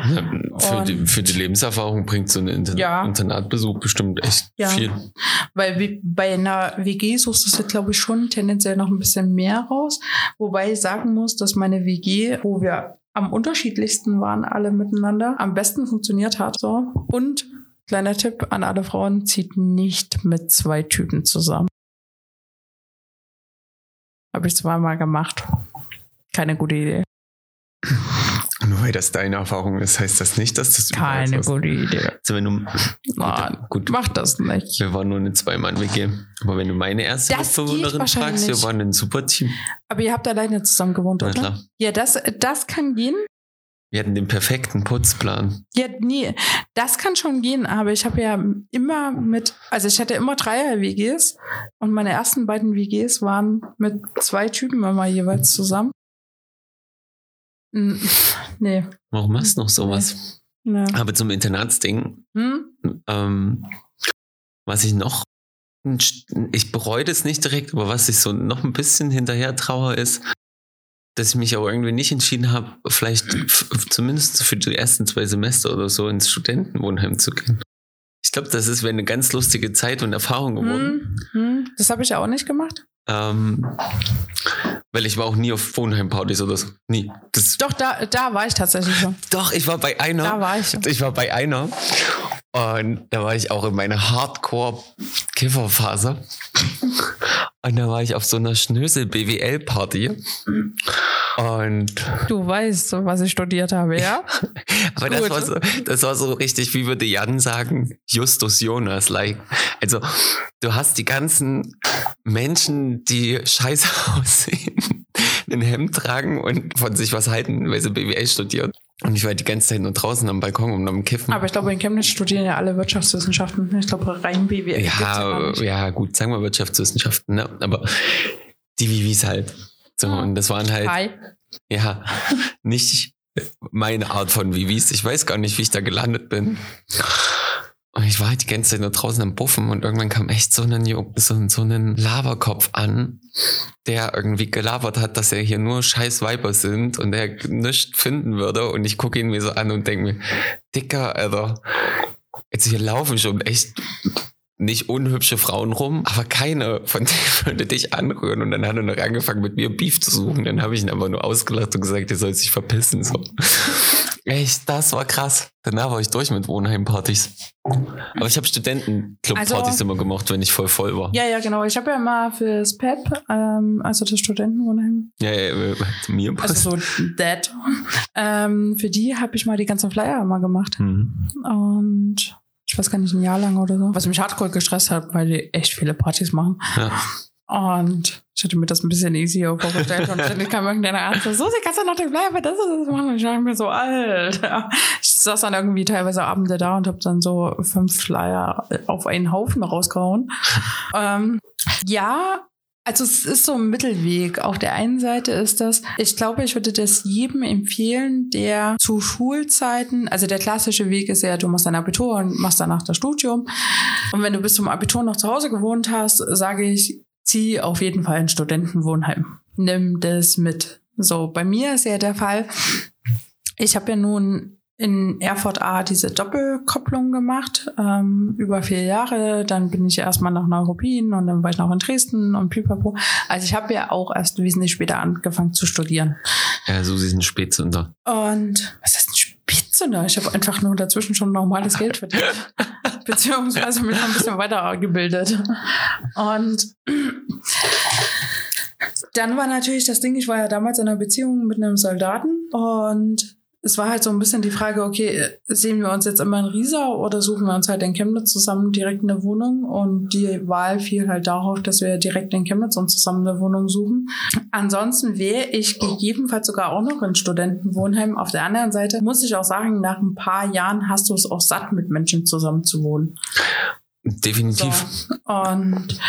Für Und- die, für die Lebenserfahrung bringt so ein Inter Ja. Internatbesuch bestimmt echt Ja. viel. Weil wie, bei einer WG suchst du, glaube ich, schon tendenziell noch ein bisschen mehr raus. Wobei ich sagen muss, dass meine WG, wo wir am unterschiedlichsten waren, alle miteinander, am besten funktioniert hat. So. Und kleiner Tipp an alle Frauen, zieht nicht mit zwei Typen zusammen. Habe ich zweimal gemacht. Keine gute Idee. <laughs> Nur weil das deine Erfahrung ist, heißt das nicht, dass das Keine so ist. gute Idee. Also wenn du, <laughs> Nein, gut, mach das nicht. wir waren nur eine Zweimann-WG. Aber wenn du meine erste Mitbewohnerin fragst, wir waren ein super Team. Aber ihr habt alleine zusammen gewohnt, oder? Ja, das, das kann gehen. Wir hatten den perfekten Putzplan. Ja, nee, das kann schon gehen, aber ich habe ja immer mit, also ich hatte immer Dreier-WGs und meine ersten beiden WGs waren mit zwei Typen immer jeweils zusammen. Hm, <laughs> Nee. Warum machst du noch sowas? nee. Aber zum Internatsding, Hm? ähm, was ich noch, ich bereue das nicht direkt, aber was ich so noch ein bisschen hinterher traue, ist, dass ich mich auch irgendwie nicht entschieden habe, vielleicht zumindest für die ersten zwei Semester oder so ins Studentenwohnheim zu gehen. Ich glaube, das ist eine ganz lustige Zeit und Erfahrung geworden. Hm? Hm? Das habe ich auch nicht gemacht. Ähm, weil ich war auch nie auf Wohnheimpartys oder so. Nie. Das, Doch, da, da war ich tatsächlich schon. <laughs> doch, ich war bei einer. Da war ich schon. Ich war bei einer und da war ich auch in meiner Hardcore-Kifferphase. Und da war ich auf so einer Schnösel-BWL-Party. Und Du weißt, was ich studiert habe, ja? <laughs> aber das war, so, das war so richtig, wie würde Jan sagen, Justus Jonas like. Also du hast die ganzen Menschen, die scheiße <laughs> aussehen, ein Hemd tragen und von sich was halten, weil sie BWL studieren. Und ich war die ganze Zeit nur draußen am Balkon und am Kiffen. Aber ich glaube, in Chemnitz studieren ja alle Wirtschaftswissenschaften. Ich glaube, rein BWL. ja Ja, ja, gut, sagen wir Wirtschaftswissenschaften, ne? aber die Vivis halt. So, Ah. und das waren halt, Hi. ja, <laughs> nicht meine Art von Vivis. Ich weiß gar nicht, wie ich da gelandet bin. Und ich war halt die ganze Zeit nur draußen am Buffen und irgendwann kam echt so ein, so, so ein Laberkopf an, der irgendwie gelabert hat, dass er hier nur scheiß Weiber sind und er nichts finden würde. Und ich gucke ihn mir so an und denke mir, Dicker, Alter, jetzt hier laufen schon echt nicht unhübsche Frauen rum, aber keine von <laughs> denen würde dich anrühren. Und dann hat er noch angefangen, mit mir Beef zu suchen. Dann habe ich ihn aber nur ausgelacht und gesagt, er soll sich verpissen. So. Echt, das war krass. Danach war ich durch mit Wohnheimpartys. Aber ich habe Studentenclub-Partys also, immer gemacht, wenn ich voll voll war. Ja, ja, genau. Ich habe ja mal fürs PEP, ähm, also das Studentenwohnheim. Ja, ja, ja mir Also so Dead. ähm, für die habe ich mal die ganzen Flyer immer gemacht. Mhm. Und ich weiß gar nicht, ein Jahr lang oder so. Was mich hardcore gestresst hat, weil die echt viele Partys machen. Ja. Und ich hatte mir das ein bisschen easier vorgestellt und dann kam irgendeiner Arzt so, sie kannst du noch den für das und das machen. Und ich dachte mir so, Alter. Ich saß dann irgendwie teilweise Abende da und habe dann so fünf Flyer auf einen Haufen rausgehauen. <laughs> ähm, ja, also es ist so ein Mittelweg. Auf der einen Seite ist das, ich glaube, ich würde das jedem empfehlen, der zu Schulzeiten, also der klassische Weg ist ja, du machst dein Abitur und machst danach das Studium. Und wenn du bis zum Abitur noch zu Hause gewohnt hast, sage ich, zieh auf jeden Fall ein Studentenwohnheim. Nimm das mit. So, bei mir ist ja der Fall, ich habe ja nun in Erfurt A diese Doppelkopplung gemacht, ähm, über vier Jahre. Dann bin ich erstmal nach Neuruppin und dann war ich noch in Dresden und Pipapo. Also ich habe ja auch erst wesentlich später angefangen zu studieren. Ja, so sie sind Spätzünder. Und was ist ein Spätzünder? Ich habe einfach nur dazwischen schon normales Geld verdient. <laughs> Beziehungsweise mich ein bisschen weitergebildet. Und dann war natürlich das Ding, ich war ja damals in einer Beziehung mit einem Soldaten und es war halt so ein bisschen die Frage, okay, sehen wir uns jetzt immer in Riesa oder suchen wir uns halt in Chemnitz zusammen direkt eine Wohnung? Und die Wahl fiel halt darauf, dass wir direkt in Chemnitz uns zusammen eine Wohnung suchen. Ansonsten wäre ich gegebenenfalls sogar auch noch in Studentenwohnheim. Auf der anderen Seite muss ich auch sagen, nach ein paar Jahren hast du es auch satt, mit Menschen zusammen zu wohnen. Definitiv. So. Und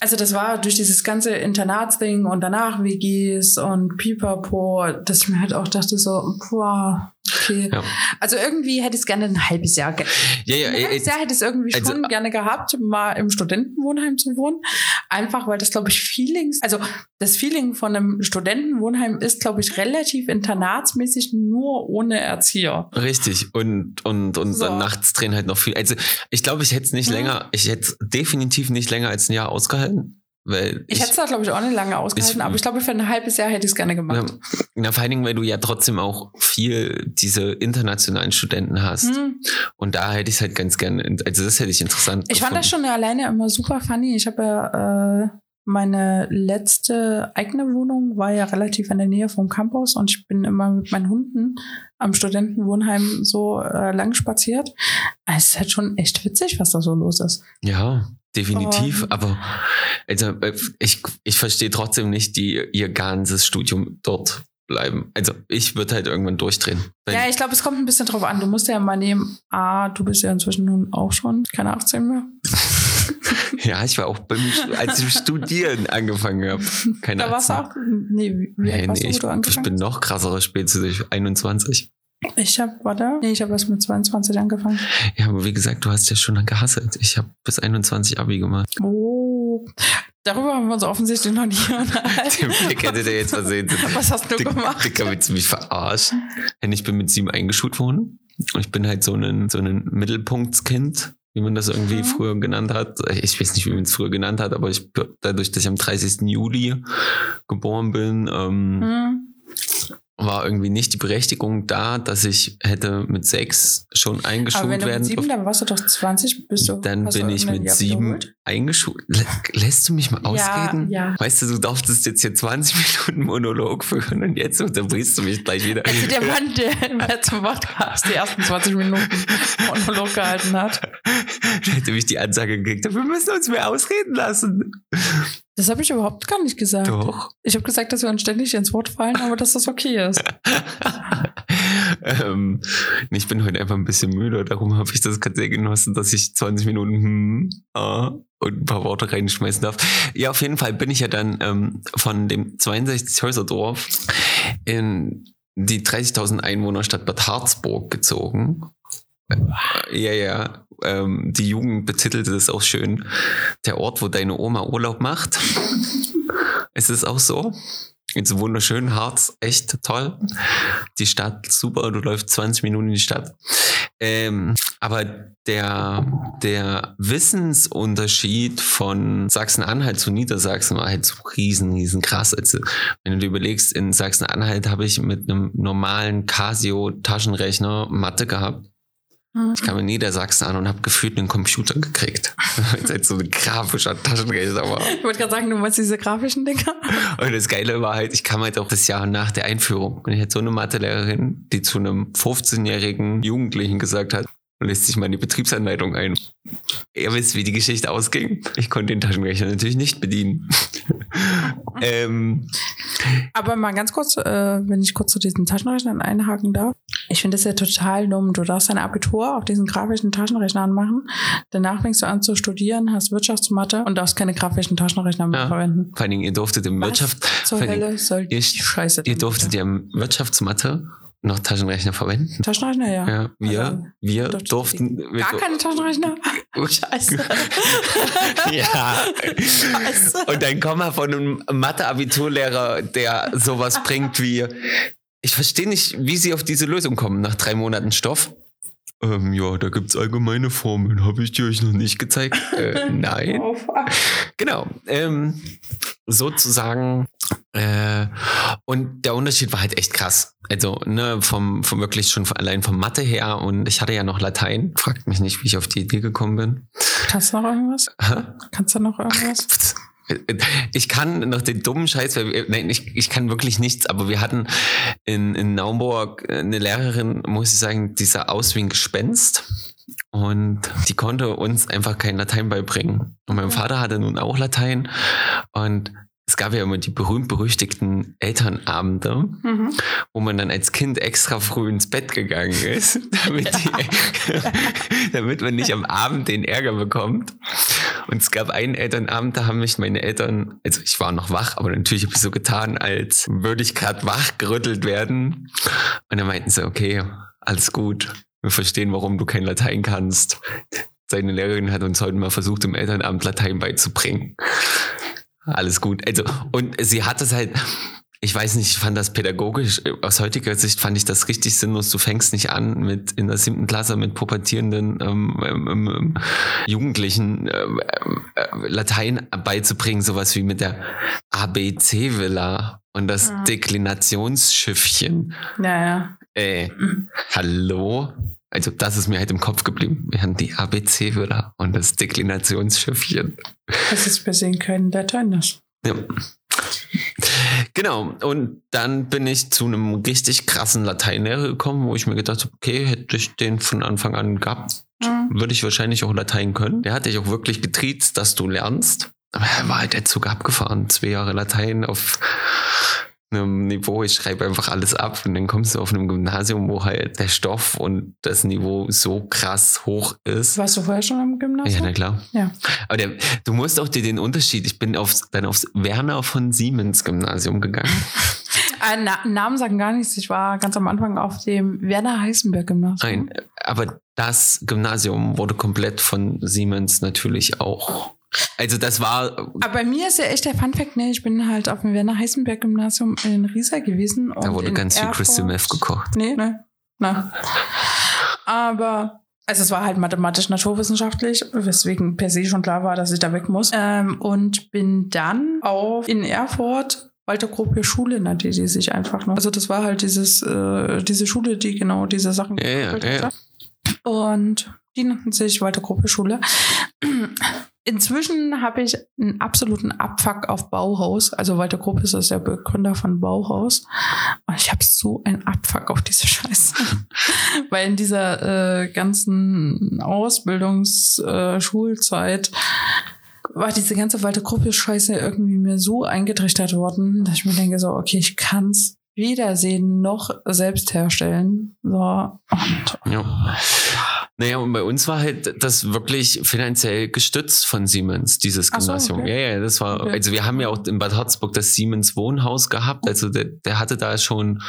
also das war durch dieses ganze Internatsding und danach WGs und Pipapo, dass ich mir halt auch dachte so, boah, okay. Ja. Also irgendwie hätte ich es gerne ein halbes Jahr. Ge ja, ja, ein halbes Jahr hätte ich es irgendwie also, schon gerne gehabt, mal im Studentenwohnheim zu wohnen. Einfach, weil das, glaube ich, Feelings, also das Feeling von einem Studentenwohnheim ist, glaube ich, relativ internatsmäßig nur ohne Erzieher. Richtig. Und, und, und so. dann nachts drehen halt noch viel. Also ich glaube, ich hätte es nicht hm. länger, ich hätte definitiv nicht länger als ein Jahr ausgehalten. Weil ich, ich hätte es da, glaube ich, auch nicht lange ausgehalten, ich, aber ich glaube, für ein halbes Jahr hätte ich es gerne gemacht. Na, vor allen Dingen, weil du ja trotzdem auch viel diese internationalen Studenten hast. Hm. Und da hätte ich es halt ganz gerne, also das hätte ich interessant Ich gefunden. fand das schon alleine immer super funny. Ich habe ja äh, meine letzte eigene Wohnung war ja relativ in der Nähe vom Campus und ich bin immer mit meinen Hunden am Studentenwohnheim so äh, lang spaziert. Es ist halt schon echt witzig, was da so los ist. Ja, definitiv. Um, aber also, äh, ich, ich verstehe trotzdem nicht, die ihr ganzes Studium dort bleiben. Also ich würde halt irgendwann durchdrehen. Ja, ich glaube, es kommt ein bisschen drauf an. Du musst ja mal nehmen, ah, du bist ja inzwischen nun auch schon keine 18 mehr. <laughs> ja, ich war auch beim, als ich studieren angefangen habe. Keine da warst du auch, nee, wie nee, du, ich, ich bin noch krasserer Spätzügig, 21. Ich habe, warte, nee, ich habe erst mit 22 angefangen. Ja, aber wie gesagt, du hast ja schon gehasselt. Ich habe bis 21 Abi gemacht. Oh, darüber haben wir uns offensichtlich noch nie unterhalten. Den Blick hätte der jetzt versehen. Was hast du Dick, gemacht? Dicker, willst du mich verarschen? Ich bin mit sieben eingeschult worden. Und ich bin halt so ein, so ein Mittelpunktskind wie man das irgendwie mhm. früher genannt hat. Ich weiß nicht, wie man es früher genannt hat, aber ich dadurch, dass ich am 30. Juli geboren bin, ähm, mhm war irgendwie nicht die Berechtigung da, dass ich hätte mit sechs schon eingeschult werden. Aber wenn du mit sieben, dann warst du doch 20, bist du. Dann bin ich mit Jahr sieben eingeschult. Lässt du mich mal ausreden? Ja, ja. Weißt du, du darfst jetzt hier 20 <laughs> Minuten Monolog führen und jetzt unterbrichst du mich gleich wieder. Also der <laughs> Mann, der im letzten Podcast die ersten 20 Minuten Monolog gehalten hat. Der hätte mich die Ansage gekriegt, wir müssen uns mehr ausreden lassen. Das habe ich überhaupt gar nicht gesagt. Doch. Ich habe gesagt, dass wir uns ständig ins Wort fallen, aber dass das okay ist. <laughs> ähm, ich bin heute einfach ein bisschen müde, darum habe ich das gerade sehr genossen, dass ich 20 Minuten hm, ah, und ein paar Worte reinschmeißen darf. Ja, auf jeden Fall bin ich ja dann ähm, von dem 62 Häuser Dorf in die 30.000 Einwohner Stadt Bad Harzburg gezogen. Ja, ja. Ähm, die Jugend betitelte das auch schön. Der Ort, wo deine Oma Urlaub macht. <laughs> ist es auch so? It's wunderschön, Harz, echt toll. Die Stadt, super, du läufst 20 Minuten in die Stadt. Ähm, aber der, der Wissensunterschied von Sachsen-Anhalt zu Niedersachsen war halt so riesen, riesen krass. Also, wenn du dir überlegst, in Sachsen-Anhalt habe ich mit einem normalen Casio-Taschenrechner Mathe gehabt. Ich kam in Niedersachsen an und habe gefühlt einen Computer gekriegt. <laughs> Es halt so ein grafischer Taschenrechner war. Ich wollte gerade sagen, du meinst diese grafischen Dinger. <laughs> Und das Geile war halt, ich kam halt auch das Jahr nach der Einführung. Und ich hatte so eine Mathelehrerin, die zu einem 15-jährigen Jugendlichen gesagt hat, lässt sich mal in die Betriebsanleitung ein. Ihr wisst, wie die Geschichte ausging. Ich konnte den Taschenrechner natürlich nicht bedienen. <laughs> ähm, Aber mal ganz kurz, äh, wenn ich kurz zu diesen Taschenrechnern einhaken darf. Ich finde das ja total dumm. Du darfst dein Abitur auf diesen grafischen Taschenrechnern machen. Danach fängst du an zu studieren, hast Wirtschaftsmathe und darfst keine grafischen Taschenrechner mehr ja. verwenden. Vor allen Dingen, ihr durftet im Wirtschaft. Zur Hölle soll die ihr, Scheiße ihr durftet ja im Wirtschaftsmathe noch Taschenrechner verwenden. Taschenrechner, ja. Ja, wir, Also, wir durften wir Gar keine Taschenrechner? <laughs> Scheiße. <laughs> <laughs> ja. Scheiße. Und dann komm mal von einem Mathe-Abiturlehrer, der sowas bringt wie, ich verstehe nicht, wie sie auf diese Lösung kommen nach drei Monaten Stoff. Ähm, ja, da gibt's allgemeine Formeln. Habe ich die euch noch nicht gezeigt? <laughs> Äh, nein. Oh. Genau. Ähm, sozusagen. Äh, und der Unterschied war halt echt krass. Also, ne, vom, vom wirklich schon allein vom Mathe her und ich hatte ja noch Latein. Fragt mich nicht, wie ich auf die Idee gekommen bin. Kannst du noch irgendwas? Hä? Kannst du noch irgendwas? Ich kann noch den dummen Scheiß, nein, ich, ich kann wirklich nichts, aber wir hatten in, in Naumburg eine Lehrerin, muss ich sagen, die sah aus wie ein Gespenst. Und die konnte uns einfach kein Latein beibringen. Und mein Vater hatte nun auch Latein. Und es gab ja immer die berühmt-berüchtigten Elternabende, Mhm. wo man dann als Kind extra früh ins Bett gegangen ist, <laughs> damit, die, <laughs> damit man nicht am Abend den Ärger bekommt. Und es gab einen Elternabend, da haben mich meine Eltern, also ich war noch wach, aber natürlich habe ich so getan, als würde ich gerade wach gerüttelt werden. Und dann meinten sie, okay, alles gut. Wir verstehen, warum du kein Latein kannst. Seine Lehrerin hat uns heute mal versucht, im Elternabend Latein beizubringen. Alles gut. Also, und sie hat es halt, ich weiß nicht, ich fand das pädagogisch, aus heutiger Sicht fand ich das richtig sinnlos. Du fängst nicht an mit in der siebten Klasse mit pubertierenden ähm, ähm, ähm, Jugendlichen ähm, äh, Latein beizubringen, sowas wie mit der ABC-Villa und das Ja. Deklinationsschiffchen. Ja, ja. Ey, hallo? Also das ist mir halt im Kopf geblieben. Wir haben die ABC-Villa und das Deklinationsschiffchen. Das ist se kein Latein. Das. Ja. Genau, und dann bin ich zu einem richtig krassen Lateinlehrer gekommen, wo ich mir gedacht habe, okay, hätte ich den von Anfang an gehabt, Mhm. würde ich wahrscheinlich auch Latein können. Der hat dich auch wirklich getriezt, dass du lernst. Aber er war halt der Zug abgefahren. Zwei Jahre Latein auf einem Niveau, ich schreibe einfach alles ab und dann kommst du auf einem Gymnasium, wo halt der Stoff und das Niveau so krass hoch ist. Warst du vorher schon Ja, Gymnasium? na klar. Ja. Aber der, du musst auch dir den Unterschied, ich bin aufs, dann aufs Werner von Siemens Gymnasium gegangen. <laughs> Äh, Na, Namen sagen gar nichts. Ich war ganz am Anfang auf dem Werner Heisenberg Gymnasium. Nein, aber das Gymnasium wurde komplett von Siemens natürlich auch. Also das war, Aber bei mir ist ja echt der Funfact, ne? Ich bin halt auf dem Werner Heisenberg Gymnasium in Riesa gewesen. da wurde ganz viel Erfurt- Crystal Meth gekocht. Nee, ne? Na. Aber, also es war halt mathematisch-naturwissenschaftlich, weswegen per se schon klar war, dass ich da weg muss. Ähm, und bin dann auf in Erfurt Walter Gropius Schule nannte die sich einfach noch. Also das war halt dieses, äh, diese Schule, die genau diese Sachen Ja, ja. Und die nannten sich Walter Gropius Schule. Inzwischen habe ich einen absoluten Abfuck auf Bauhaus. Also Walter Gropius ist der Begründer von Bauhaus. Und ich habe so einen Abfuck auf diese Scheiße. <laughs> Weil in dieser äh, ganzen Ausbildungsschulzeit äh, war diese ganze Walter Gropius Scheiße irgendwie mir so eingetrichtert worden, dass ich mir denke so, okay, ich kann's weder sehen noch selbst herstellen. So. Und Ja. Naja, und bei uns war halt das wirklich finanziell gestützt von Siemens, dieses Ach so, Gymnasium. okay. Ja, ja, das war, Okay. also wir haben ja auch in Bad Harzburg das Siemens Wohnhaus gehabt. Also der, der hatte da schon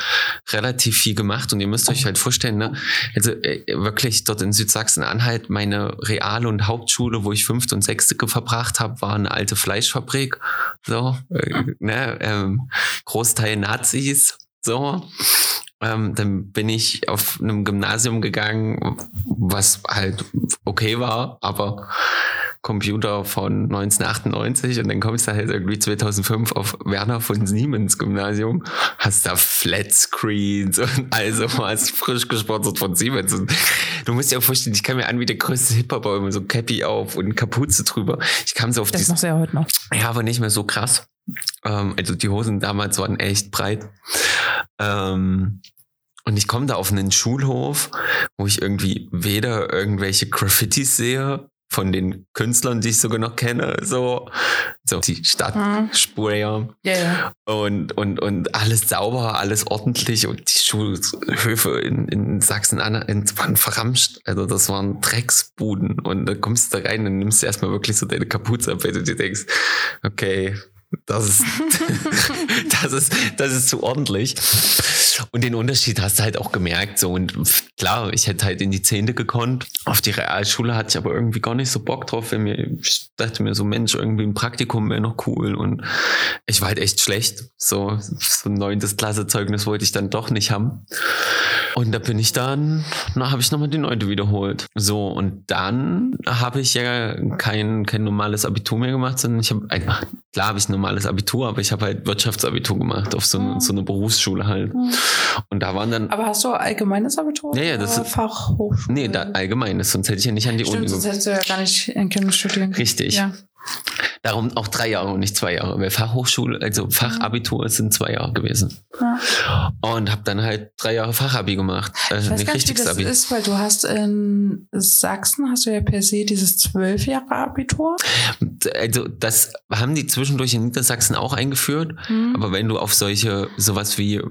relativ viel gemacht und ihr müsst euch halt vorstellen, ne, also äh, wirklich dort in Südsachsen-Anhalt, meine Real- und Hauptschule, wo ich fünfte und sechste verbracht habe, war eine alte Fleischfabrik. So, äh, ne, ähm, Großteil Nazis. So. Ähm, dann bin ich auf einem Gymnasium gegangen, was halt okay war, aber Computer von 1998 und dann kommst du halt irgendwie 2005 auf Werner von Siemens Gymnasium, hast da Flatscreens und <laughs> also was frisch gesponsert von Siemens. Und du musst dir auch vorstellen, ich kam mir an wie der größte immer so Cappy auf und Kapuze drüber. Ich kam so auf Das diesen machst du ja heute noch. ja, aber nicht mehr so krass. Ähm, also die Hosen damals waren echt breit. Ähm, und ich komme da auf einen Schulhof, wo ich irgendwie weder irgendwelche Graffitis sehe von den Künstlern, die ich sogar noch kenne, so, so die Stadtsprayer Ja, ja. und, und, und alles sauber, alles ordentlich und die Schulhöfe in, in Sachsen-Anhalt waren verramscht. Also das waren Drecksbuden und da kommst du da rein und nimmst erstmal wirklich so deine Kapuze ab, wenn du dir denkst, okay, das ist, <laughs> das ist, das ist zu ordentlich. Und den Unterschied hast du halt auch gemerkt, so. Und klar, ich hätte halt in die Zehnte gekonnt. Auf die Realschule hatte ich aber irgendwie gar nicht so Bock drauf, ich dachte mir so, Mensch, irgendwie ein Praktikum wäre noch cool. Und ich war halt echt schlecht. So, so ein neuntes Klassezeugnis wollte ich dann doch nicht haben. Und da bin ich dann, na, habe ich nochmal die neunte wiederholt. So, und dann habe ich ja kein, kein normales Abitur mehr gemacht, sondern ich habe einfach, klar habe ich ein normales Abitur, aber ich habe halt Wirtschaftsabitur gemacht auf so, eine, so eine Berufsschule halt. Und da waren dann, Aber hast du allgemeines Abitur? Ja, ja, das ist- Fachhochschule. nee, da, allgemeines, sonst hätte ich ja nicht an die Uni Stimmt, sonst gekommen. hättest du ja gar nicht in Chemie studieren können. Richtig. Ja. Darum auch drei Jahre und nicht zwei Jahre, weil Fachhochschule, also Fachabitur sind zwei Jahre gewesen. ja. Und habe dann halt drei Jahre Fachabi gemacht. Äh, Ich weiß nicht, wie das Abi. ist, weil du hast in Sachsen hast du ja per se dieses zwölf Jahre Abitur. Also das haben die zwischendurch in Niedersachsen auch eingeführt. Hm. Aber wenn du auf solche, sowas wie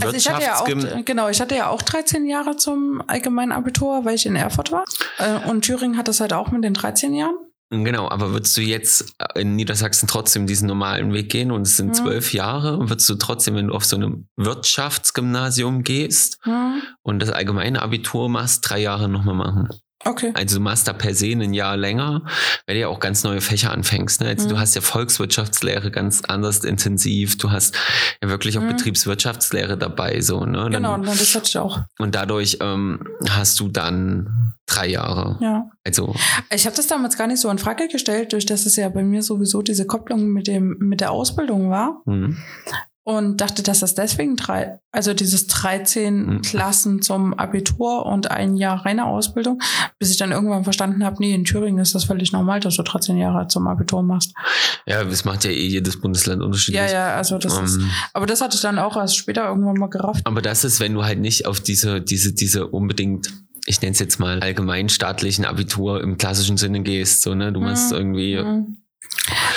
Also ich hatte ja auch, genau, ich hatte ja auch 13 Jahre zum allgemeinen Abitur, weil ich in Erfurt war. Äh, Und Thüringen hat das halt auch mit den 13 Jahren. Genau, aber würdest du jetzt in Niedersachsen trotzdem diesen normalen Weg gehen und es sind Mhm. zwölf Jahre, würdest du trotzdem, wenn du auf so einem Wirtschaftsgymnasium gehst Hm. und das allgemeine Abitur machst, drei Jahre nochmal machen. Okay. Also du machst da per se ein Jahr länger, weil du ja auch ganz neue Fächer anfängst. Ne? Also Mhm. du hast ja Volkswirtschaftslehre ganz anders intensiv. Du hast ja wirklich auch Mhm. Betriebswirtschaftslehre dabei. so ne? Dann- Genau, und das hatte ich auch. Und dadurch ähm, hast du dann drei Jahre. Ja. Also Ich habe das damals gar nicht so in Frage gestellt, durch dass es ja bei mir sowieso diese Kopplung mit dem mit der Ausbildung war hm. Und dachte, dass das deswegen drei, also dieses 13 Mhm. Klassen zum Abitur und ein Jahr reine Ausbildung, bis ich dann irgendwann verstanden habe, nee, in Thüringen ist das völlig normal, dass du 13 Jahre zum Abitur machst. ja, das macht ja eh jedes Bundesland unterschiedlich. Ja, ja, also das ist, Ähm, aber das hatte ich dann auch erst später irgendwann mal gerafft. aber das ist, wenn du halt nicht auf diese, diese, diese unbedingt, ich nenne es jetzt mal allgemeinstaatlichen Abitur im klassischen Sinne gehst. So, ne? Du machst Mhm. irgendwie. Mhm.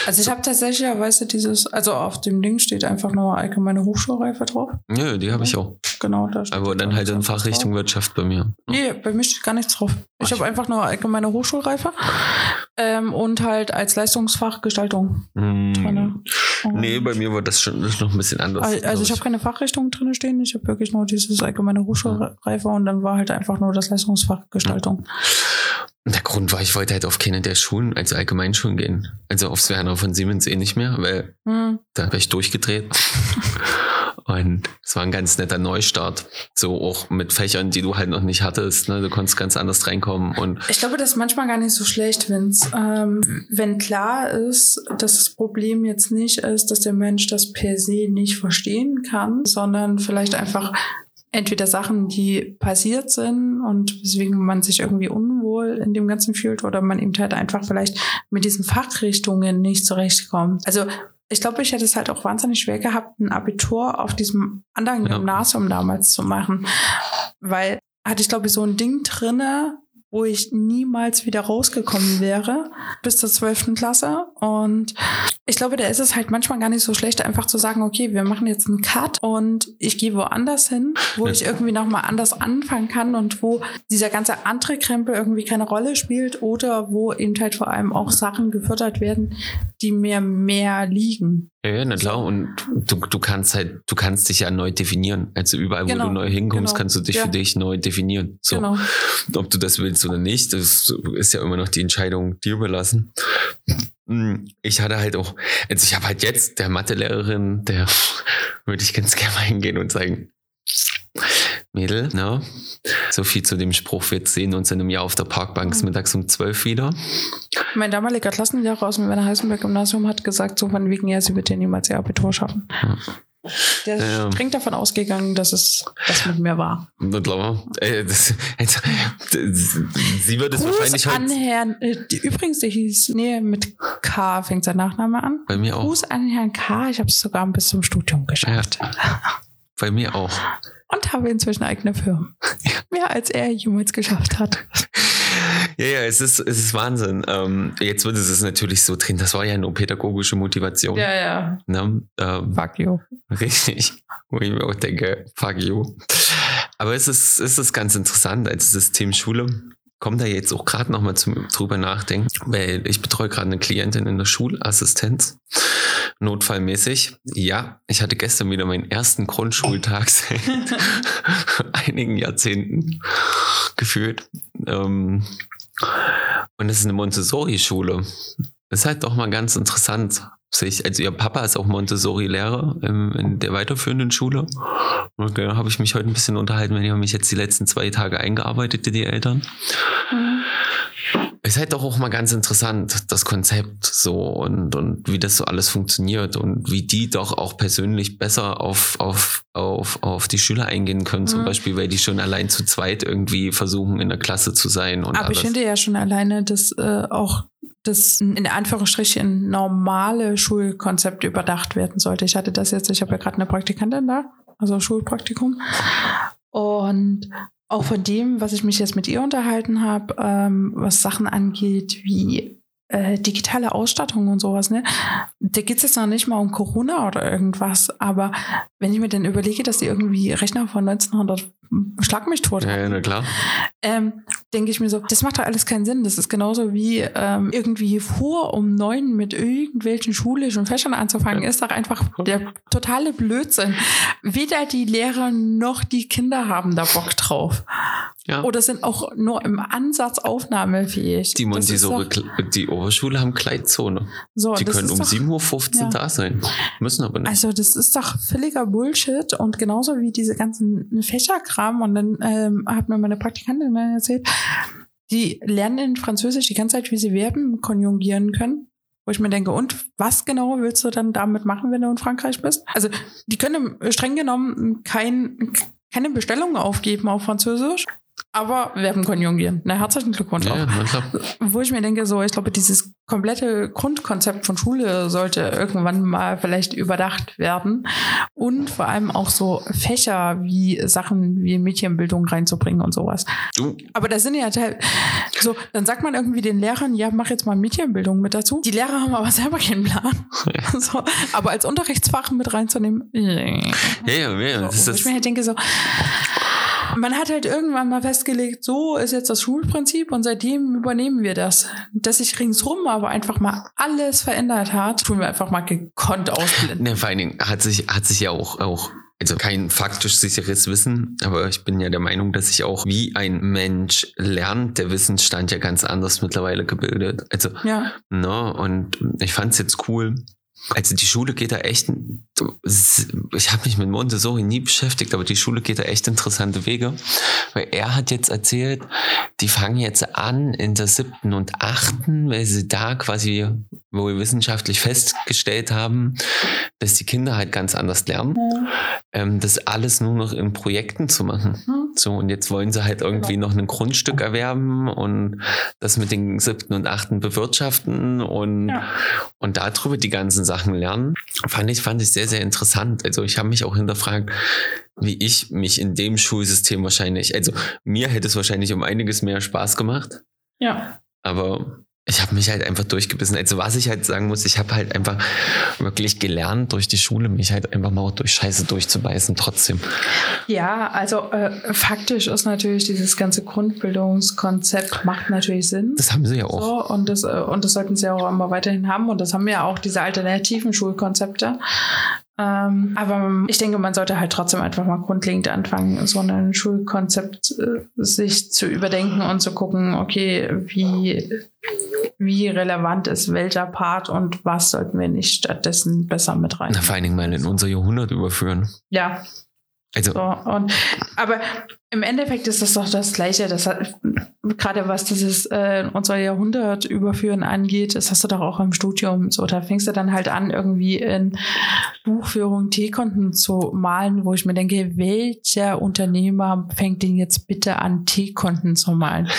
Also ich habe tatsächlicherweise dieses, also auf dem Ding steht einfach nur allgemeine Hochschulreife drauf. Nö, die habe ich auch. Genau, da steht Aber dann halt in Fachrichtung drauf. Wirtschaft bei mir. Nee, bei mir steht gar nichts drauf. Ich habe einfach nur allgemeine Hochschulreife ähm, und halt als Leistungsfach Gestaltung Hm. drinne. Und- Nee, bei mir war das schon das noch ein bisschen anders. Also ich glaub habe keine Fachrichtung drin stehen, ich habe wirklich nur dieses allgemeine Hochschulreife und dann war halt einfach nur das Leistungsfach Gestaltung. Der Grund war, ich wollte halt auf keine der Schulen, also Allgemeinschulen gehen. Also aufs Werner von Siemens eh nicht mehr, weil Hm. da wäre ich durchgedreht. <laughs> Und es war ein ganz netter Neustart. So auch mit Fächern, die du halt noch nicht hattest. Ne? Du konntest ganz anders reinkommen. Und Ich glaube, das ist manchmal gar nicht so schlecht, wenn's, ähm, wenn klar ist, dass das Problem jetzt nicht ist, dass der Mensch das per se nicht verstehen kann, sondern vielleicht einfach entweder Sachen, die passiert sind und weswegen man sich irgendwie unwohl in dem Ganzen fühlt oder man eben halt einfach vielleicht mit diesen Fachrichtungen nicht zurechtkommt. Also ich glaube, ich hätte es halt auch wahnsinnig schwer gehabt, ein Abitur auf diesem anderen Ja. Gymnasium damals zu machen, weil hatte ich glaube ich so ein Ding drinne, wo ich niemals wieder rausgekommen wäre bis zur zwölften Klasse. Und ich glaube, da ist es halt manchmal gar nicht so schlecht, einfach zu sagen, okay, wir machen jetzt einen Cut und ich gehe woanders hin, wo ich irgendwie nochmal anders anfangen kann und wo dieser ganze andere Krempel irgendwie keine Rolle spielt oder wo eben halt vor allem auch Sachen gefördert werden, die mir mehr liegen. Ja, na klar. Und du, du kannst halt, du kannst dich ja neu definieren. Also überall, Genau, wo du neu hinkommst, genau. kannst du dich Ja. für dich neu definieren. So. Genau. Ob du das willst oder nicht, das ist ja immer noch die Entscheidung dir überlassen. Hm, Ich hatte halt auch, also ich habe halt jetzt der Mathelehrerin, der <laughs> würde ich ganz gerne mal hingehen und sagen, Mädel, ne? So viel zu dem Spruch, wir sehen uns in einem Jahr auf der Parkbank Mhm. mittags um zwölf wieder. Mein damaliger Klassenlehrer aus dem Werner Heisenberg Gymnasium hat gesagt, so von wegen, ja, sie wird ja niemals ihr Abitur schaffen. Der ist Ja. streng davon ausgegangen, dass es was mit mir war. Na klar. Äh, das, das, sie würde es wahrscheinlich an heute Herrn, äh, die, übrigens, der hieß, nee, mit K fängt sein Nachname an. bei mir auch. Gruß an Herrn K. Ich habe es sogar bis zum Studium geschafft. Bei mir auch. Und habe inzwischen eigene Firmen. Mehr als er jemals geschafft hat. Ja, ja, es ist, es ist Wahnsinn. Ähm, jetzt wird es natürlich so drin. Das war ja nur pädagogische Motivation. ja. Ne? Ähm, Fuck you. richtig. Wo ich mir auch denke, fuck you. Aber es ist, es ist ganz interessant als System Schule. Kommt da jetzt auch gerade nochmal zum drüber nachdenken, weil ich betreue gerade eine Klientin in der Schulassistenz. Notfallmäßig. Ja, ich hatte gestern wieder meinen ersten Grundschultag seit <laughs> <laughs> einigen Jahrzehnten gefühlt. Ähm, und es ist eine Montessori-Schule. Das ist halt doch mal ganz interessant. Sich, also ihr Papa ist auch Montessori-Lehrer in der weiterführenden Schule. Und da habe ich mich heute ein bisschen unterhalten, weil die haben mich jetzt die letzten zwei Tage eingearbeitet, die Eltern. Ist halt doch auch mal ganz interessant, das Konzept so und, und wie das so alles funktioniert und wie die doch auch persönlich besser auf, auf, auf, auf die Schüler eingehen können, zum Mhm. Beispiel, weil die schon allein zu zweit irgendwie versuchen, in der Klasse zu sein und Aber ich alles. finde ja schon alleine, dass äh, auch das in Anführungsstrichen normale Schulkonzept überdacht werden sollte. Ich hatte das jetzt, ich habe ja gerade eine Praktikantin da, also Schulpraktikum. Und auch von dem, was ich mich jetzt mit ihr unterhalten habe, ähm, was Sachen angeht wie äh, digitale Ausstattung und sowas, ne? Da geht es jetzt noch nicht mal um Corona oder irgendwas, aber wenn ich mir dann überlege, dass die irgendwie Rechner von 1900 schlag mich tot ja, ja, na klar. ähm, denke ich mir so, das macht doch alles keinen Sinn. Das ist genauso wie ähm, irgendwie vor um neun mit irgendwelchen schulischen Fächern anzufangen, ist doch einfach der totale Blödsinn. Weder die Lehrer noch die Kinder haben da Bock drauf. Ja. Oder sind auch nur im Ansatz aufnahmefähig. Die Montessori, die Oberschule haben Gleitzone. so, Die können um doch- 7.15 Uhr Ja. da sein. Müssen aber nicht. Also das ist doch völliger Bullshit und genauso wie diese ganzen Fächerkram und dann ähm, hat mir meine Praktikantin erzählt, die lernen in Französisch die ganze Zeit, wie sie Verben konjugieren können. Wo ich mir denke, und was genau willst du dann damit machen, wenn du in Frankreich bist? Also die können streng genommen kein, keine Bestellung aufgeben auf Französisch, aber Verben konjugieren. Na, herzlichen Glückwunsch ja, auch. ja. Wo ich mir denke, so, ich glaube, dieses komplette Grundkonzept von Schule sollte irgendwann mal vielleicht überdacht werden und vor allem auch so Fächer wie Sachen wie Mädchenbildung reinzubringen und sowas. Du, Aber da sind ja teil so, dann sagt man irgendwie den Lehrern, ja, mach jetzt mal Mädchenbildung mit dazu. Die Lehrer haben aber selber keinen Plan. <laughs> so, aber als Unterrichtsfach mit reinzunehmen, ja, ja, ja, So, das wo ich ist, mir halt denke, so, man hat halt irgendwann mal festgelegt, so ist jetzt das Schulprinzip und seitdem übernehmen wir das. Dass sich ringsrum aber einfach mal alles verändert hat, tun wir einfach mal gekonnt ausblenden. ne, vor allen Dingen hat sich, hat sich ja auch, auch, also kein faktisch sicheres Wissen, aber ich bin ja der Meinung, dass sich auch wie ein Mensch lernt, der Wissensstand ja ganz anders mittlerweile gebildet. Also, Ja, ne, und ich fand's jetzt cool. Also die Schule geht da echt, ich habe mich mit Montessori nie beschäftigt, aber die Schule geht da echt interessante Wege. Weil er hat jetzt erzählt, die fangen jetzt an in der siebten und achten, weil sie da quasi wohl wissenschaftlich festgestellt haben, dass die Kinder halt ganz anders lernen, ähm, das alles nur noch in Projekten zu machen. Hm. So, und jetzt wollen sie halt irgendwie noch ein Grundstück erwerben und das mit den siebten und achten bewirtschaften und, Ja. und darüber die ganzen Sachen lernen. Fand ich, fand ich sehr, sehr, sehr interessant. Also ich habe mich auch hinterfragt, wie ich mich in dem Schulsystem wahrscheinlich, also mir hätte es wahrscheinlich um einiges mehr Spaß gemacht, Ja. aber ich habe mich halt einfach durchgebissen. Also was ich halt sagen muss, ich habe halt einfach wirklich gelernt durch die Schule, mich halt einfach mal auch durch Scheiße durchzubeißen trotzdem. Ja, also äh, faktisch ist natürlich dieses ganze Grundbildungskonzept macht natürlich Sinn. Das haben sie ja auch. So, und, das, äh, und das sollten sie auch immer weiterhin haben. Und das haben ja auch diese alternativen Schulkonzepte. Ähm, aber ich denke, man sollte halt trotzdem einfach mal grundlegend anfangen, so ein Schulkonzept äh, sich zu überdenken und zu gucken, okay, wie, wie relevant ist welcher Part und was sollten wir nicht stattdessen besser mit rein. Na, vor allen Dingen mal in unser Jahrhundert überführen. Ja, Also, so, und, aber im Endeffekt ist das doch das Gleiche. Das hat, gerade was dieses äh, unser Jahrhundert überführen angeht, das hast du doch auch im Studium. So, da fängst du dann halt an, irgendwie in Buchführung Teekonten zu malen, wo ich mir denke, welcher Unternehmer fängt denn jetzt bitte an, Teekonten zu malen?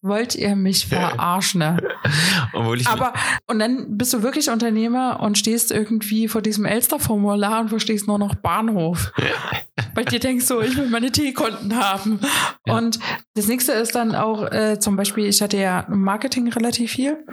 Wollt ihr mich verarschen? Ne? <laughs> obwohl ich Aber, und dann bist du wirklich Unternehmer und stehst irgendwie vor diesem Elster-Formular und verstehst nur noch Bahnhof. Weil dir denkst so, ich will meine Teekonten haben. Ja. Und das nächste ist dann auch äh, zum Beispiel, ich hatte ja Marketing relativ viel.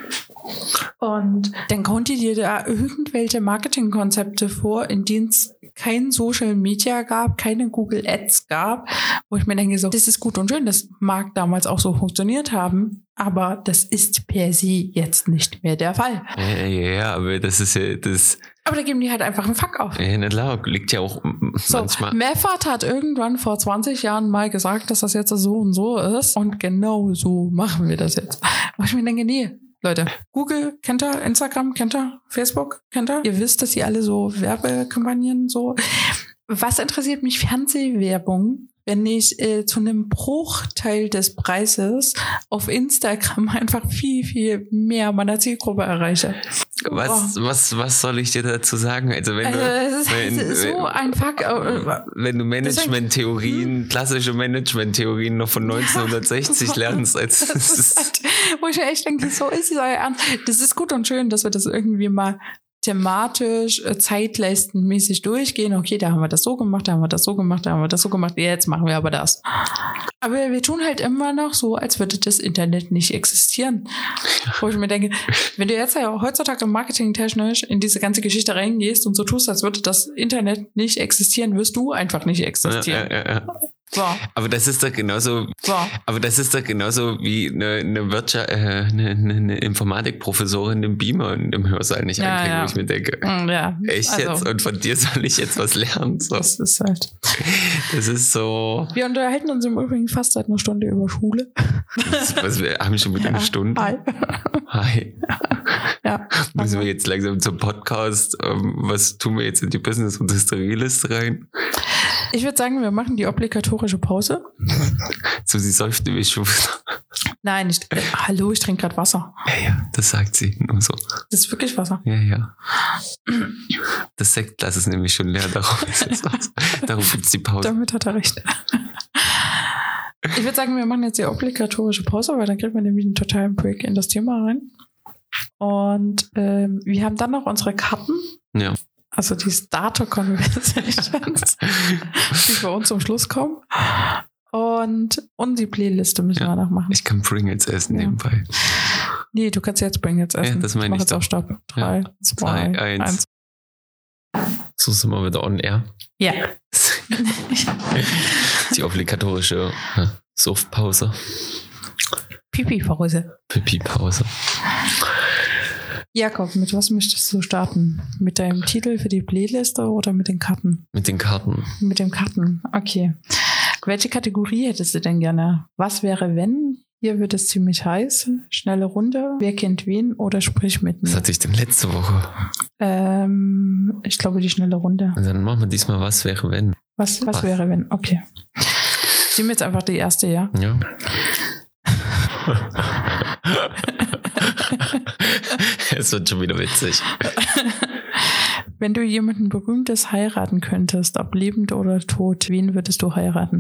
Und dann konnte dir da irgendwelche Marketingkonzepte vor, in denen es kein Social Media gab, keine Google Ads gab, wo ich mir denke, so, das ist gut und schön, das mag damals auch so funktioniert haben, aber das ist per se jetzt nicht mehr der Fall. ja, ja, ja, aber das ist ja, das, Aber da geben die halt einfach einen Fuck auf. ja, na klar, liegt ja auch So, manchmal. Meffert hat irgendwann vor 20 Jahren mal gesagt, dass das jetzt so und so ist. Und genau so machen wir das jetzt. Wo ich mir denke, nee, Leute, Google kennt ihr, Instagram kennt ihr, Facebook kennt ihr. Ihr wisst, dass sie alle so Werbekampagnen so. Was interessiert mich Fernsehwerbung? Wenn ich äh, zu einem Bruchteil des Preises auf Instagram <laughs> einfach viel, viel mehr meiner Zielgruppe erreiche. Was, was, was soll ich dir dazu sagen? Also wenn Also, du, wenn, so ein Fuck. äh, wenn du Management-Theorien, klassische Management-Theorien noch von 1960 <laughs> lernst, als Das ist halt, wo ich echt denke, so ist es euer Ernst. Das ist gut und schön, dass wir das irgendwie mal thematisch, äh, zeitleistenmäßig durchgehen. Okay, da haben wir das so gemacht, da haben wir das so gemacht, da haben wir das so gemacht, jetzt machen wir aber das. Aber wir tun halt immer noch so, als würde das Internet nicht existieren. Wo ich mir denke, wenn du jetzt ja heutzutage marketingtechnisch in diese ganze Geschichte reingehst und so tust, als würde das Internet nicht existieren, wirst du einfach nicht existieren. ja, ja, ja. So, Aber das ist doch genauso, so. aber das ist doch genauso wie eine, eine Wirtschaft, äh, eine, eine, Informatikprofessorin im Beamer und im Hörsaal nicht Ja, einkriegen, ja. wo ich mir denke, Mm, Ja, echt also, jetzt? Und von dir soll ich jetzt was lernen? So. Das ist halt. Das ist so, Wir unterhalten uns im Übrigen fast seit einer Stunde über Schule. was wir haben schon wieder eine Stunde. Hi. Hi. Ja. Müssen wir jetzt langsam zum Podcast, ähm, was tun wir jetzt in die Business- und Historieliste rein? Ich würde sagen, wir machen die obligatorische Pause. So, sie säuft nämlich schon wieder. Nein, ich, äh, hallo, ich trinke gerade Wasser. Ja, ja, das sagt sie nur so. Das ist wirklich Wasser. Ja, ja. Das Sektglas ist nämlich schon leer, darauf ist jetzt was. Darauf gibt's die Pause. Damit hat er recht. Ich würde sagen, wir machen jetzt die obligatorische Pause, weil dann kriegt man nämlich einen totalen Break in das Thema rein. Und ähm, wir haben dann noch unsere Karten, Ja. Also die Starter Conversations, <laughs> die für uns zum Schluss kommen. Und, und die Playliste müssen Ja. wir noch machen. Ich kann Pringles essen Ja. nebenbei. Nee, du kannst jetzt jetzt essen. das meine mach ich jetzt doch. auch Stopp. Drei, zwei, Zwei, eins. eins. So sind wir wieder on air. Ja. <laughs> Die obligatorische äh, Suftpause. Pipi-Pause. Pipi-Pause. Jakob, mit was möchtest du starten? Mit deinem Titel für die Playliste oder mit den Karten? Mit den Karten. Mit den Karten, okay. Welche Kategorie hättest du denn gerne? Was wäre, wenn? Hier wird es ziemlich heiß. Schnelle Runde. Wer kennt wen? Oder sprich mit Was mir? hatte ich denn letzte Woche? Ähm, ich glaube, die schnelle Runde. Und dann machen wir diesmal was wäre wenn. Was, was Was? wäre, wenn? Okay. Nehmen wir jetzt einfach die erste, ja? Ja. <laughs> <laughs> es wird schon wieder witzig. <laughs> Wenn du jemanden Berühmtes heiraten könntest, ob lebend oder tot, wen würdest du heiraten?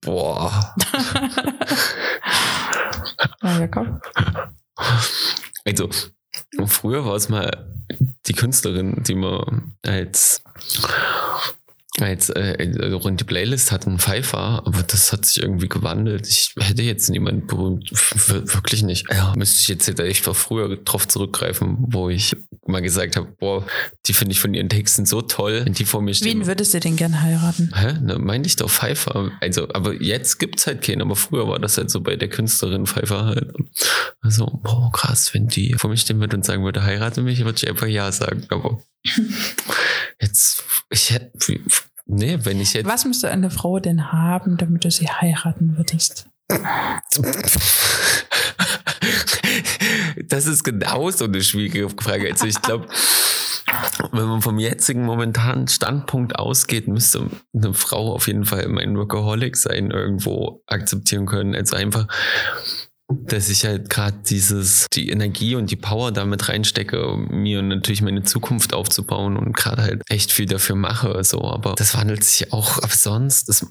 Boah. <laughs> Ja, Jakob. Also, früher war es mal die Künstlerin, die man als als äh, rund die Playlist hatten, Pfeiffer, aber das hat sich irgendwie gewandelt. Ich hätte jetzt niemand berühmt, wirklich nicht. Ja, müsste ich jetzt ich war früher drauf zurückgreifen, wo ich mal gesagt habe, boah, die finde ich von ihren Texten so toll, wenn die vor mir stehen. Wen würdest du denn gern heiraten? Hä? Ne, meinte ich doch Pfeiffer. Also, aber jetzt gibt's halt keinen, aber früher war das halt so bei der Künstlerin Pfeiffer halt. Also, boah, krass, wenn die vor mir stehen würde und sagen würde, heirate mich, würde ich einfach ja sagen, aber <laughs> jetzt, ich hätte, Nee, wenn ich jetzt. Was müsste eine Frau denn haben, damit du sie heiraten würdest? <laughs> das ist genau so eine schwierige Frage. Also ich glaube, wenn man vom jetzigen momentanen Standpunkt ausgeht, müsste eine Frau auf jeden Fall mein Workaholic sein, irgendwo akzeptieren können. Also einfach dass ich halt gerade dieses, die Energie und die Power damit reinstecke, mir natürlich meine Zukunft aufzubauen und gerade halt echt viel dafür mache. So, aber das wandelt sich auch ab sonst. Das,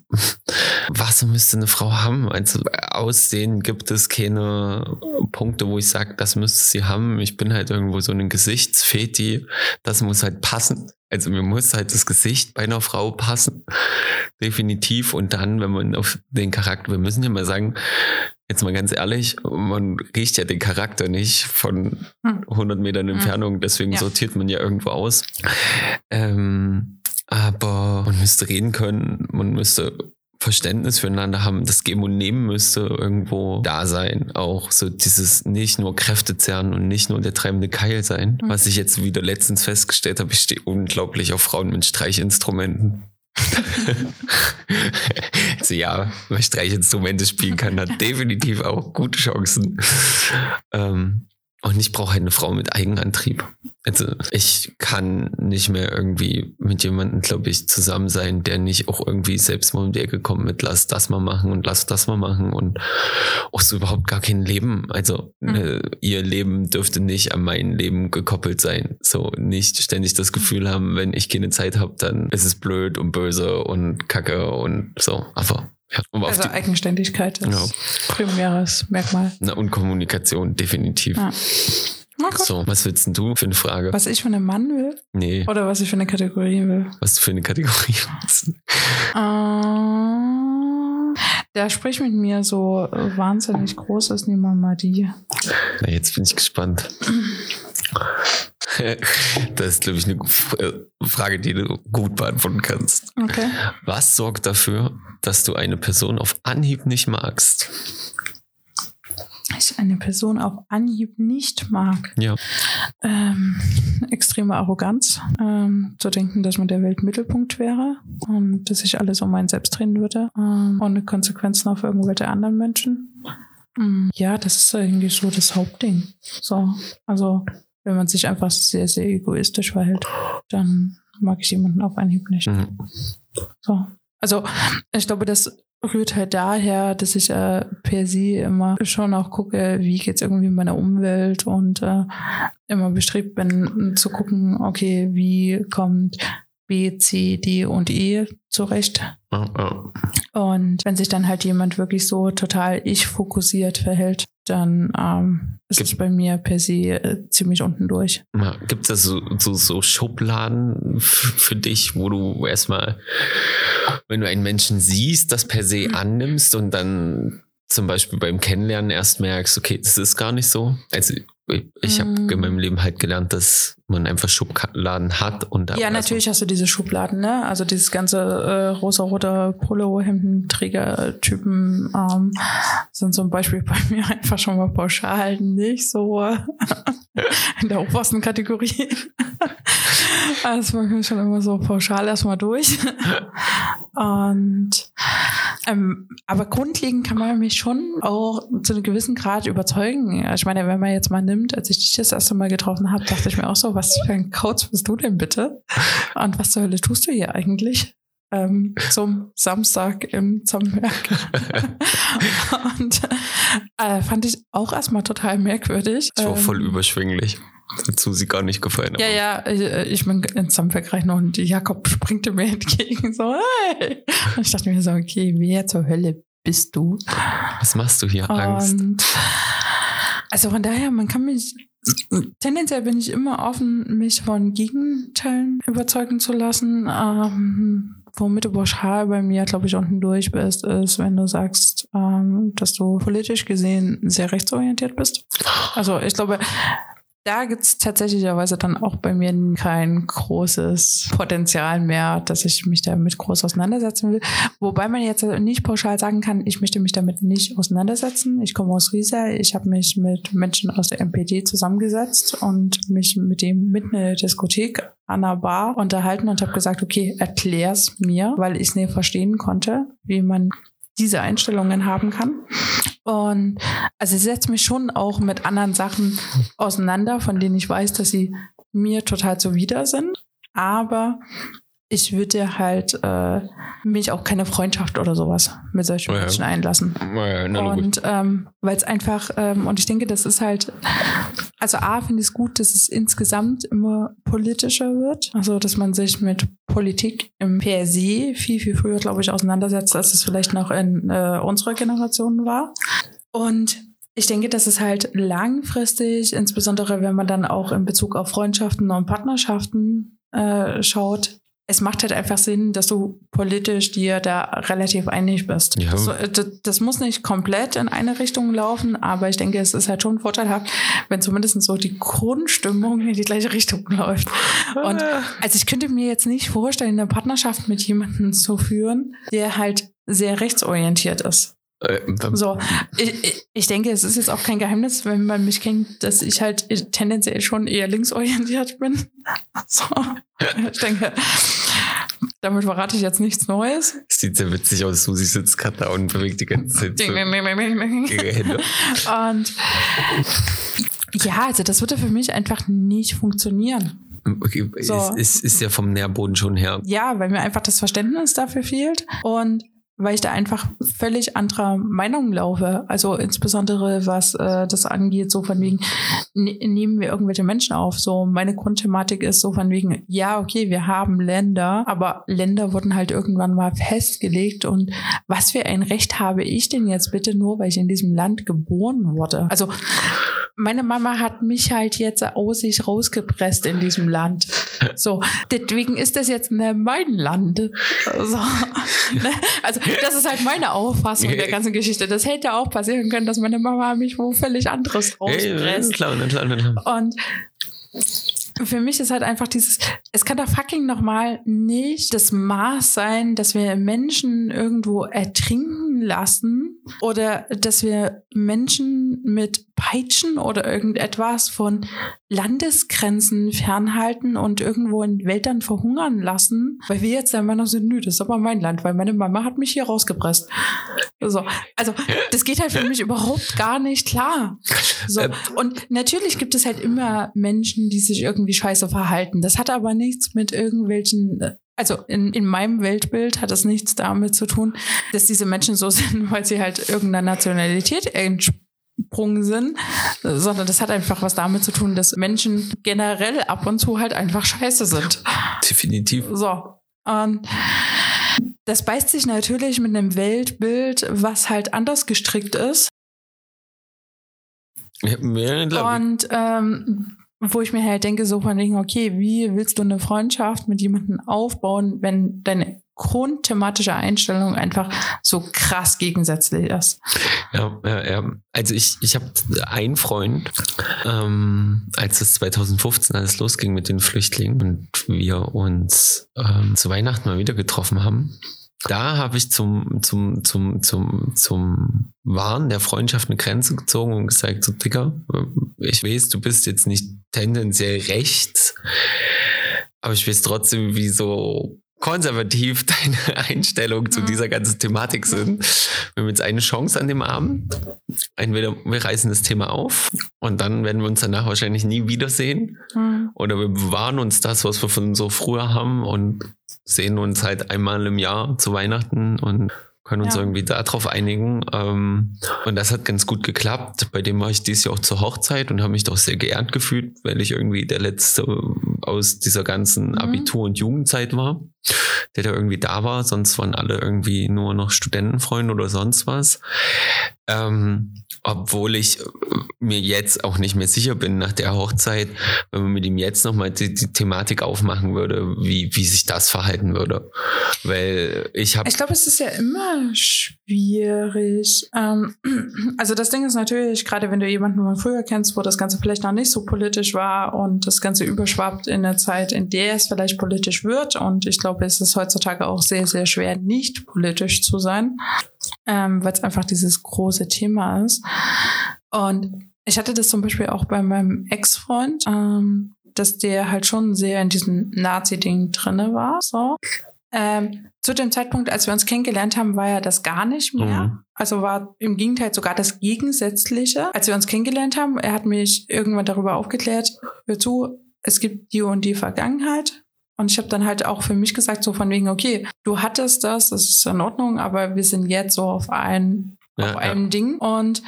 <laughs> was müsste eine Frau haben? Also Aussehen gibt es keine Punkte, wo ich sage, das müsste sie haben. Ich bin halt irgendwo so ein Gesichtsfeti. Das muss halt passen. Also mir muss halt das Gesicht bei einer Frau passen. Definitiv. Und dann, wenn man auf den Charakter, wir müssen ja mal sagen, jetzt mal ganz ehrlich, man riecht ja den Charakter nicht von 100 hm. Metern hm. Entfernung, deswegen ja. sortiert man ja irgendwo aus. Ähm, aber man müsste reden können, man müsste Verständnis füreinander haben, das Geben und Nehmen müsste irgendwo da sein. Auch so dieses nicht nur Kräfte zerren und nicht nur der treibende Keil sein. Mhm. Was ich jetzt wieder letztens festgestellt habe, ich stehe unglaublich auf Frauen mit Streichinstrumenten. <laughs> <laughs> also ja, wer Streichinstrumente spielen kann, hat <laughs> definitiv auch gute Chancen. Ähm, und ich brauche halt eine Frau mit Eigenantrieb. Also ich kann nicht mehr irgendwie mit jemandem, glaube ich, zusammen sein, der nicht auch irgendwie selbst mal um die Ecke kommt mit lass das mal machen und lass das mal machen und auch so überhaupt gar kein Leben. Also mhm. äh, ihr Leben dürfte nicht an mein Leben gekoppelt sein. So nicht ständig das Gefühl haben, wenn ich keine Zeit habe, dann ist es blöd und böse und kacke und so. Aber also Eigenständigkeit ist genau. primäres Merkmal. Na, und Kommunikation, definitiv. Ja. So, was willst denn du für eine Frage? Was ich von einem Mann will? Nee. Oder was ich für eine Kategorie will? Was du für eine Kategorie willst? Uh, der spricht mit mir so wahnsinnig groß ist niemand mal die. Na, jetzt bin ich gespannt. <laughs> Das ist, glaube ich, eine Frage, die du gut beantworten kannst. Okay. Was sorgt dafür, dass du eine Person auf Anhieb nicht magst? Ich eine Person auf Anhieb nicht mag. Ja. Ähm, extreme Arroganz, ähm, zu denken, dass man der Weltmittelpunkt wäre und dass sich alles um einen selbst drehen würde, ähm, ohne Konsequenzen auf irgendwelche anderen Menschen. Ähm, ja, das ist irgendwie so das Hauptding. So, also wenn man sich einfach sehr, sehr egoistisch verhält, dann mag ich jemanden auf Anhieb nicht. Mhm. So. Also, ich glaube, das rührt halt daher, dass ich äh, per se immer schon auch gucke, wie geht's irgendwie meiner Umwelt und äh, immer bestrebt bin zu gucken, okay, wie kommt B, C, D und E zurecht. Oh, oh. Und wenn sich dann halt jemand wirklich so total ich-fokussiert verhält, dann ähm, ist Gibt, es bei mir per se äh, ziemlich unten durch. Gibt es so, so, so Schubladen für dich, wo du erstmal, wenn du einen Menschen siehst, das per se annimmst und dann zum Beispiel beim Kennenlernen erst merkst, okay, das ist gar nicht so. Also ich habe mm. in meinem Leben halt gelernt, dass man einfach Schubladen hat und ja natürlich hast du diese Schubladen ne also dieses ganze äh, rosa-rote Polo-Hemdenträger-Typen ähm, sind zum Beispiel bei mir <laughs> einfach schon mal pauschal nicht so <laughs> in der obersten Kategorie <laughs> also man schon immer so pauschal erstmal durch und ähm, aber grundlegend kann man mich schon auch zu einem gewissen Grad überzeugen. Ich meine, wenn man jetzt mal nimmt, als ich dich das erste Mal getroffen habe, dachte ich mir auch so, was für ein Couch bist du denn bitte? Und was zur Hölle tust du hier eigentlich? Ähm, zum Samstag im Zammerberg. <laughs> und äh, fand ich auch erstmal total merkwürdig. Das war ähm, voll überschwinglich dazu sie gar nicht gefallen. Ja, ja, ich, ich bin in Zamperk noch und Jakob springte mir <laughs> entgegen so, hey. Und ich dachte mir so, okay, wer zur Hölle bist du? Was machst du hier? Und Angst. Also von daher, man kann mich tendenziell bin ich immer offen, mich von Gegenteilen überzeugen zu lassen. Ähm, womit du pauschal bei mir, glaube ich, unten durch bist, ist, wenn du sagst, ähm, dass du politisch gesehen sehr rechtsorientiert bist. Also ich glaube, da gibt es tatsächlicherweise dann auch bei mir kein großes Potenzial mehr, dass ich mich damit groß auseinandersetzen will. Wobei man jetzt nicht pauschal sagen kann, ich möchte mich damit nicht auseinandersetzen. Ich komme aus Riesa, ich habe mich mit Menschen aus der MPD zusammengesetzt und mich mit dem mit einer Diskothek an der Bar unterhalten und habe gesagt, okay, erklär's mir, weil ich es nicht verstehen konnte, wie man diese Einstellungen haben kann. Und also ich setze mich schon auch mit anderen Sachen auseinander, von denen ich weiß, dass sie mir total zuwider sind. Aber ich würde halt äh, mich auch keine Freundschaft oder sowas mit solchen ja. Menschen einlassen. Ja, na, und ähm, weil es einfach, ähm, und ich denke, das ist halt, also A, finde ich es gut, dass es insgesamt immer politischer wird. Also, dass man sich mit Politik im per se viel, viel früher, glaube ich, auseinandersetzt, als es vielleicht noch in äh, unserer Generation war. Und ich denke, dass es halt langfristig, insbesondere wenn man dann auch in Bezug auf Freundschaften und Partnerschaften äh, schaut, es macht halt einfach Sinn, dass du politisch dir da relativ einig bist. Ja. So, das, das, muss nicht komplett in eine Richtung laufen, aber ich denke, es ist halt schon vorteilhaft, wenn zumindest so die Grundstimmung in die gleiche Richtung <laughs> läuft. Und also ich könnte mir jetzt nicht vorstellen, eine Partnerschaft mit jemandem zu führen, der halt sehr rechtsorientiert ist. Äh, so, ich, ich denke, es ist jetzt auch kein Geheimnis, wenn man mich kennt, dass ich halt tendenziell schon eher linksorientiert bin. <laughs> So, ich denke, damit verrate ich jetzt nichts Neues. Sieht sehr witzig aus. Susi sitzt gerade da und bewegt die ganze Zeit so Und ja, also das würde für mich einfach nicht funktionieren. Okay, so. ist, ist, ist ja vom Nährboden schon her. Ja, weil mir einfach das Verständnis dafür fehlt. Und weil ich da einfach völlig anderer Meinung laufe. Also insbesondere was äh, das angeht, so von wegen, ne nehmen wir irgendwelche Menschen auf. So meine Grundthematik ist so von wegen, ja, okay, wir haben Länder, aber Länder wurden halt irgendwann mal festgelegt und was für ein Recht habe ich denn jetzt bitte nur, weil ich in diesem Land geboren wurde? Also meine Mama hat mich halt jetzt aus sich rausgepresst in diesem Land. So, deswegen ist das jetzt ne, mein Land. So, ne? Also das ist halt meine Auffassung der ganzen Geschichte. Das hätte auch passieren können, dass meine Mama mich wo völlig anderes rauspresst. Klar, klar, klar. Und für mich ist halt einfach dieses, es kann doch fucking nochmal nicht das Maß sein, dass wir Menschen irgendwo ertrinken lassen oder dass wir Menschen mit Peitschen oder irgendetwas von Landesgrenzen fernhalten und irgendwo in Wäldern verhungern lassen, weil wir jetzt der Meinung sind, nö, das ist aber mein Land, weil meine Mama hat mich hier rausgepresst. So. Also, das geht halt für mich überhaupt gar nicht klar. So. Ähm. Und natürlich gibt es halt immer Menschen, die sich irgendwie scheiße verhalten. Das hat aber nichts mit irgendwelchen also in, in meinem Weltbild hat das nichts damit zu tun, dass diese Menschen so <laughs> sind, weil sie halt irgendeiner Nationalität entsprechen Sprung sind, sondern das hat einfach was damit zu tun, dass Menschen generell ab und zu halt einfach scheiße sind. Definitiv. So. Und das beißt sich natürlich mit einem Weltbild, was halt anders gestrickt ist. Ja, und ähm, wo ich mir halt denke, so von wegen, okay, wie willst du eine Freundschaft mit jemandem aufbauen, wenn deine grundthematische Einstellung einfach so krass gegensätzlich ist. Ja, ja, ja. Also ich, ich habe einen Freund, ähm, als es 2015 alles losging mit den Flüchtlingen und wir uns ähm, zu Weihnachten mal wieder getroffen haben. Da habe ich zum, zum, zum, zum, zum Wahn der Freundschaft eine Grenze gezogen und gesagt, so Dicker, ich weiß, du bist jetzt nicht tendenziell rechts, aber ich weiß trotzdem, wie so konservativ <laughs> deine Einstellung zu mhm. dieser ganzen Thematik sind. Wir haben jetzt eine Chance an dem Abend. Entweder wir reißen das Thema auf und dann werden wir uns danach wahrscheinlich nie wiedersehen. Mhm. Oder wir bewahren uns das, was wir von so früher haben und sehen uns halt einmal im Jahr zu Weihnachten und können uns Ja. irgendwie darauf einigen. Ähm, und das hat ganz gut geklappt. Bei dem war ich dieses Jahr auch zur Hochzeit und habe mich doch sehr geehrt gefühlt, weil ich irgendwie der Letzte aus dieser ganzen Mhm. Abitur- und Jugendzeit war, der da irgendwie da war. Sonst waren alle irgendwie nur noch Studentenfreunde oder sonst was. Ähm, obwohl ich äh, mir jetzt auch nicht mehr sicher bin nach der Hochzeit, wenn man mit ihm jetzt nochmal die, die Thematik aufmachen würde, wie, wie sich das verhalten würde. Weil ich habe Ich glaube, es ist ja immer schwierig. Ähm, <clears throat> also das Ding ist natürlich, gerade wenn du jemanden von früher kennst, wo das Ganze vielleicht noch nicht so politisch war und das Ganze überschwappt in der Zeit, in der es vielleicht politisch wird. Und ich glaube, es ist heutzutage auch sehr, sehr schwer, nicht politisch zu sein, ähm, weil es einfach dieses große Thema ist. Und ich hatte das zum Beispiel auch bei meinem Ex-Freund, ähm, dass der halt schon sehr in diesem Nazi-Ding drinne war. So. Ähm, zu dem Zeitpunkt, als wir uns kennengelernt haben, war ja das gar nicht mehr. Mhm. Also war im Gegenteil sogar das Gegensätzliche. Als wir uns kennengelernt haben, er hat mich irgendwann darüber aufgeklärt, hör zu, es gibt die und die Vergangenheit. Und ich habe dann halt auch für mich gesagt, so von wegen, okay, du hattest das, das ist in Ordnung, aber wir sind jetzt so auf ein Ja, auf ja. einem Ding. Und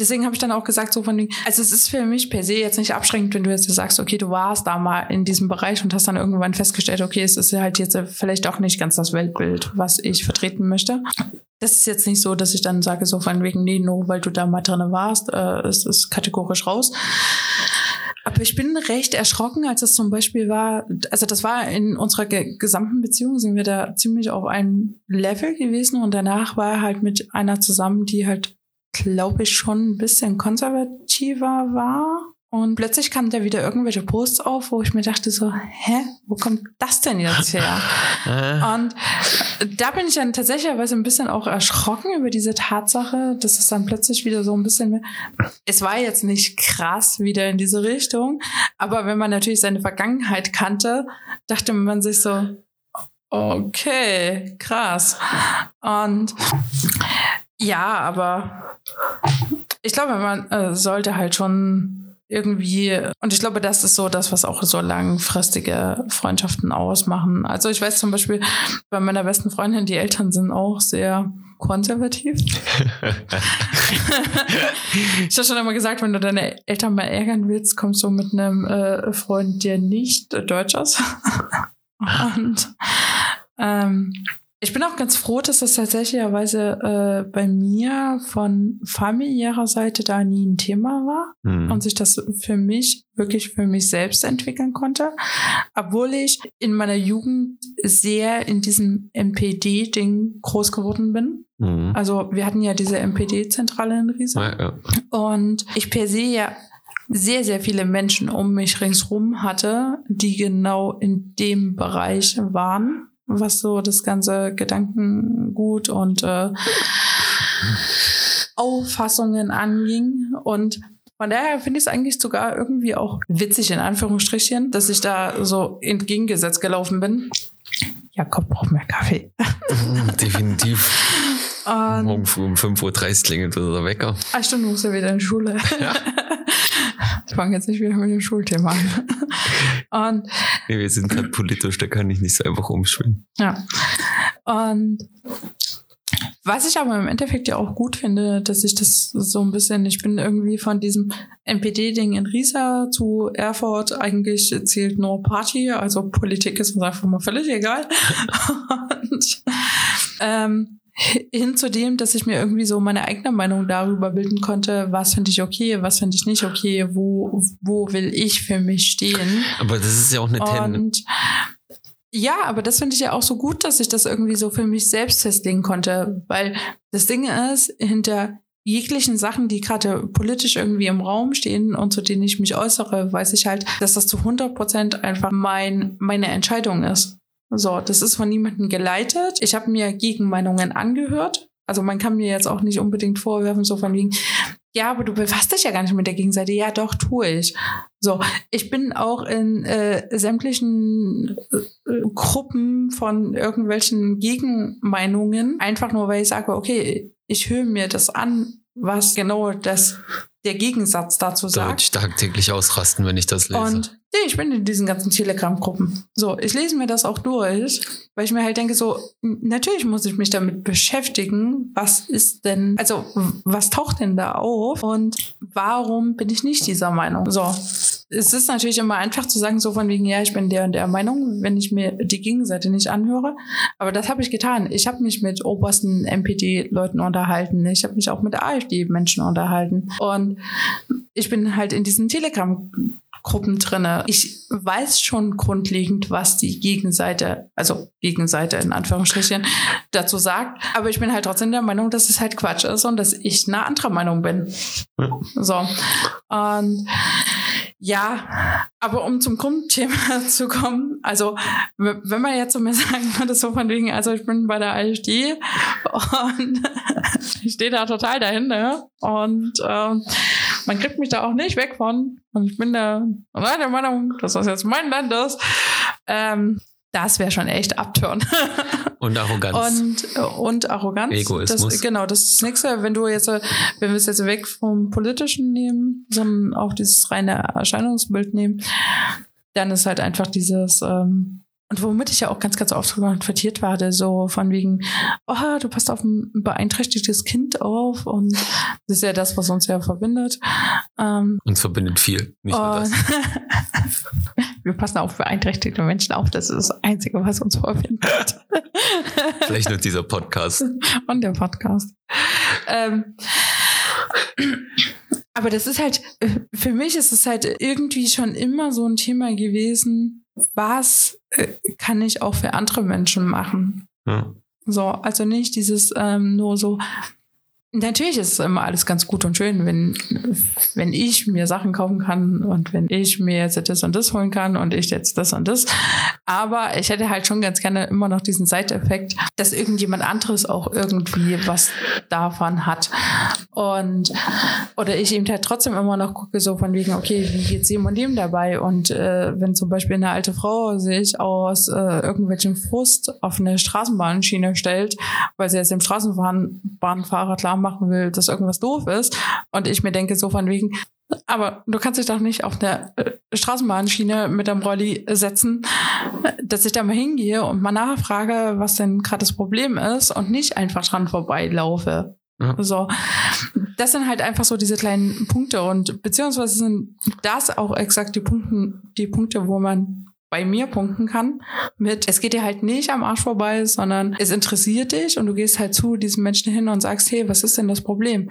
deswegen habe ich dann auch gesagt, so von wegen, also es ist für mich per se jetzt nicht abschränkend, wenn du jetzt sagst, okay, du warst da mal in diesem Bereich und hast dann irgendwann festgestellt, okay, es ist halt jetzt vielleicht auch nicht ganz das Weltbild, was ich vertreten möchte. Das ist jetzt nicht so, dass ich dann sage, so von wegen, nee, nur weil du da mal drin warst, äh, es ist kategorisch raus. Aber ich bin recht erschrocken, als es zum Beispiel war, also das war in unserer ge gesamten Beziehung, sind wir da ziemlich auf einem Level gewesen und danach war er halt mit einer zusammen, die halt, glaube ich, schon ein bisschen konservativer war. Und plötzlich kamen da wieder irgendwelche Posts auf, wo ich mir dachte so, hä, wo kommt das denn jetzt her? Ah, <laughs> Und da bin ich dann tatsächlich ein bisschen auch erschrocken über diese Tatsache, dass es dann plötzlich wieder so ein bisschen mehr. Es war jetzt nicht krass wieder in diese Richtung, aber wenn man natürlich seine Vergangenheit kannte, dachte man sich so, okay, krass. Und ja, aber ich glaube, man äh, sollte halt schon irgendwie, und ich glaube, das ist so das, was auch so langfristige Freundschaften ausmachen. Also ich weiß zum Beispiel, bei meiner besten Freundin, die Eltern sind auch sehr konservativ. <laughs> ich habe schon immer gesagt, wenn du deine Eltern mal ärgern willst, kommst du mit einem äh, Freund, der nicht deutsch ist. <laughs> und ähm, ich bin auch ganz froh, dass das tatsächlicherweise äh, bei mir von familiärer Seite da nie ein Thema war hm. und sich das für mich wirklich für mich selbst entwickeln konnte, obwohl ich in meiner Jugend sehr in diesem MPD-Ding groß geworden bin. Hm. Also wir hatten ja diese MPD-Zentrale in Riesa Ja, ja. und ich per se ja sehr, sehr viele Menschen um mich ringsrum hatte, die genau in dem Bereich waren, was so das ganze Gedankengut und äh, Auffassungen anging. Und von daher finde ich es eigentlich sogar irgendwie auch witzig, in Anführungsstrichen, dass ich da so entgegengesetzt gelaufen bin. Jakob braucht mehr Kaffee. <laughs> Definitiv. Und, Morgen früh um 5.30 Uhr klingelt der Wecker. ah, stimmt, du musst ja wieder in die Schule. Ja. <laughs> Ich fange jetzt nicht wieder mit dem Schulthema an. Und Nee, wir sind gerade politisch, da kann ich nicht so einfach umschwimmen. Ja. Und was ich aber im Endeffekt ja auch gut finde, dass ich das so ein bisschen, ich bin irgendwie von diesem NPD-Ding in Riesa zu Erfurt, eigentlich zählt nur Party, also Politik ist uns einfach mal völlig egal. <laughs> Und ähm, hin zu dem, dass ich mir irgendwie so meine eigene Meinung darüber bilden konnte, was finde ich okay, was finde ich nicht okay, wo, wo will ich für mich stehen. Aber das ist ja auch eine Ten Und ja, aber das finde ich ja auch so gut, dass ich das irgendwie so für mich selbst festlegen konnte, weil das Ding ist, hinter jeglichen Sachen, die gerade politisch irgendwie im Raum stehen und zu denen ich mich äußere, weiß ich halt, dass das zu 100 Prozent einfach mein, meine Entscheidung ist. So, das ist von niemandem geleitet. Ich habe mir Gegenmeinungen angehört. Also man kann mir jetzt auch nicht unbedingt vorwerfen, so von wegen, ja, aber du befasst dich ja gar nicht mit der Gegenseite. Ja, doch, tue ich. So, ich bin auch in äh, sämtlichen äh, Gruppen von irgendwelchen Gegenmeinungen, einfach nur weil ich sage, okay, ich höre mir das an, was genau das der Gegensatz dazu Da sagt. würde ich tagtäglich ausrasten, wenn ich das lese. Und nee, ich bin in diesen ganzen Telegram-Gruppen. So, ich lese mir das auch durch, weil ich mir halt denke, so, natürlich muss ich mich damit beschäftigen, was ist denn, also was taucht denn da auf und warum bin ich nicht dieser Meinung? So. Es ist natürlich immer einfach zu sagen, so von wegen, ja, ich bin der und der Meinung, wenn ich mir die Gegenseite nicht anhöre. Aber das habe ich getan. Ich habe mich mit obersten MPD-Leuten unterhalten. Ich habe mich auch mit AfD-Menschen unterhalten. Und ich bin halt in diesen Telegram-Gruppen drinne. Ich weiß schon grundlegend, was die Gegenseite, also Gegenseite in Anführungsstrichen, dazu sagt. Aber ich bin halt trotzdem der Meinung, dass es halt Quatsch ist und dass ich eine andere Meinung bin. Ja. So. Und ja, aber um zum Grundthema <laughs> zu kommen, also wenn man jetzt so mir <laughs> sagen würde, so von wegen, also ich bin bei der AfD und <laughs> ich stehe da total dahinter und ähm, man kriegt mich da auch nicht weg von und ich bin der, der Meinung, dass das jetzt mein Land ist. Ähm, das wäre schon echt abtören. <laughs> Und Arroganz. Und, und Arroganz. Egoismus. Das, genau, das ist das nächste. Wenn du jetzt, wenn wir es jetzt weg vom Politischen nehmen, sondern auch dieses reine Erscheinungsbild nehmen, dann ist halt einfach dieses, ähm, und womit ich ja auch ganz, ganz oft konfrontiert war, so von wegen, oh, du passt auf ein beeinträchtigtes Kind auf und das ist ja das, was uns ja verbindet. Ähm, Uns verbindet viel. Nicht nur das. <laughs> wir passen auf beeinträchtigte Menschen auf, das ist das Einzige, was uns verbindet. <laughs> Vielleicht nur dieser Podcast. und der Podcast. Ähm, aber das ist halt, äh, für mich ist es halt irgendwie schon immer so ein Thema gewesen, was äh, kann ich auch für andere Menschen machen? Ja. So, also nicht dieses ähm, nur so. Natürlich ist es immer alles ganz gut und schön, wenn, wenn ich mir Sachen kaufen kann und wenn ich mir jetzt das und das holen kann und ich jetzt das und das. Aber ich hätte halt schon ganz gerne immer noch diesen Seiteffekt, dass irgendjemand anderes auch irgendwie was davon hat. Und oder ich eben halt trotzdem immer noch gucke, so von wegen, okay, wie geht's dem und dem dabei? Und äh, wenn zum Beispiel eine alte Frau sich aus äh, irgendwelchem Frust auf eine Straßenbahnschiene stellt, weil sie jetzt dem Straßenbahnfahrer klar machen will, dass irgendwas doof ist, und ich mir denke, so von wegen, aber du kannst dich doch nicht auf eine äh, Straßenbahnschiene mit dem Rolli setzen, dass ich da mal hingehe und mal nachfrage, was denn gerade das Problem ist und nicht einfach dran vorbeilaufe. Ja. So, das sind halt einfach so diese kleinen Punkte und beziehungsweise sind das auch exakt die Punkte, die Punkte, wo man bei mir punkten kann mit, es geht dir halt nicht am Arsch vorbei, sondern es interessiert dich und du gehst halt zu diesem Menschen hin und sagst, hey, was ist denn das Problem?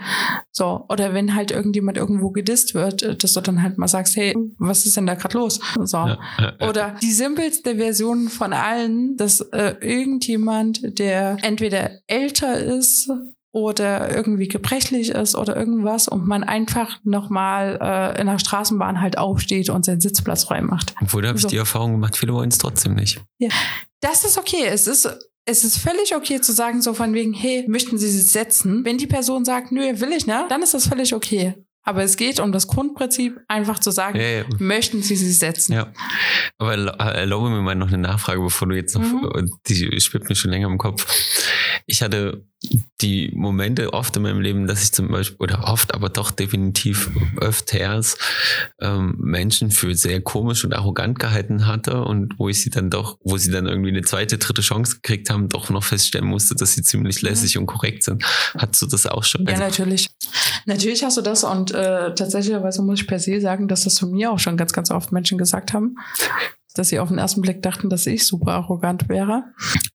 So, oder wenn halt irgendjemand irgendwo gedisst wird, dass du dann halt mal sagst, hey, was ist denn da gerade los? So. Ja, ja, ja. Oder die simpelste Version von allen, dass äh, irgendjemand, der entweder älter ist oder irgendwie gebrechlich ist oder irgendwas und man einfach nochmal äh, in der Straßenbahn halt aufsteht und seinen Sitzplatz frei macht. Obwohl, da habe ich So. die Erfahrung gemacht, viele wollen es trotzdem nicht. Das ist okay. Es ist, es ist völlig okay zu sagen, so von wegen, hey, möchten Sie sich setzen? Wenn die Person sagt, nö, will ich, ne? Dann ist das völlig okay. Aber es geht um das Grundprinzip, einfach zu sagen, Ja, ja. möchten Sie sich setzen? Ja. Aber erla- erlaube mir mal noch eine Nachfrage, bevor du jetzt noch, Mhm. die schwirrt mir schon länger im Kopf. Ich hatte die Momente oft in meinem Leben, dass ich zum Beispiel, oder oft, aber doch definitiv öfters ähm, Menschen für sehr komisch und arrogant gehalten hatte und wo ich sie dann doch, wo sie dann irgendwie eine zweite, dritte Chance gekriegt haben, doch noch feststellen musste, dass sie ziemlich lässig und korrekt sind. Hattest du das auch schon? Ja, Also, natürlich. Natürlich hast du das und äh, tatsächlich muss ich per se sagen, dass das zu mir auch schon ganz, ganz oft Menschen gesagt haben, dass sie auf den ersten Blick dachten, dass ich super arrogant wäre.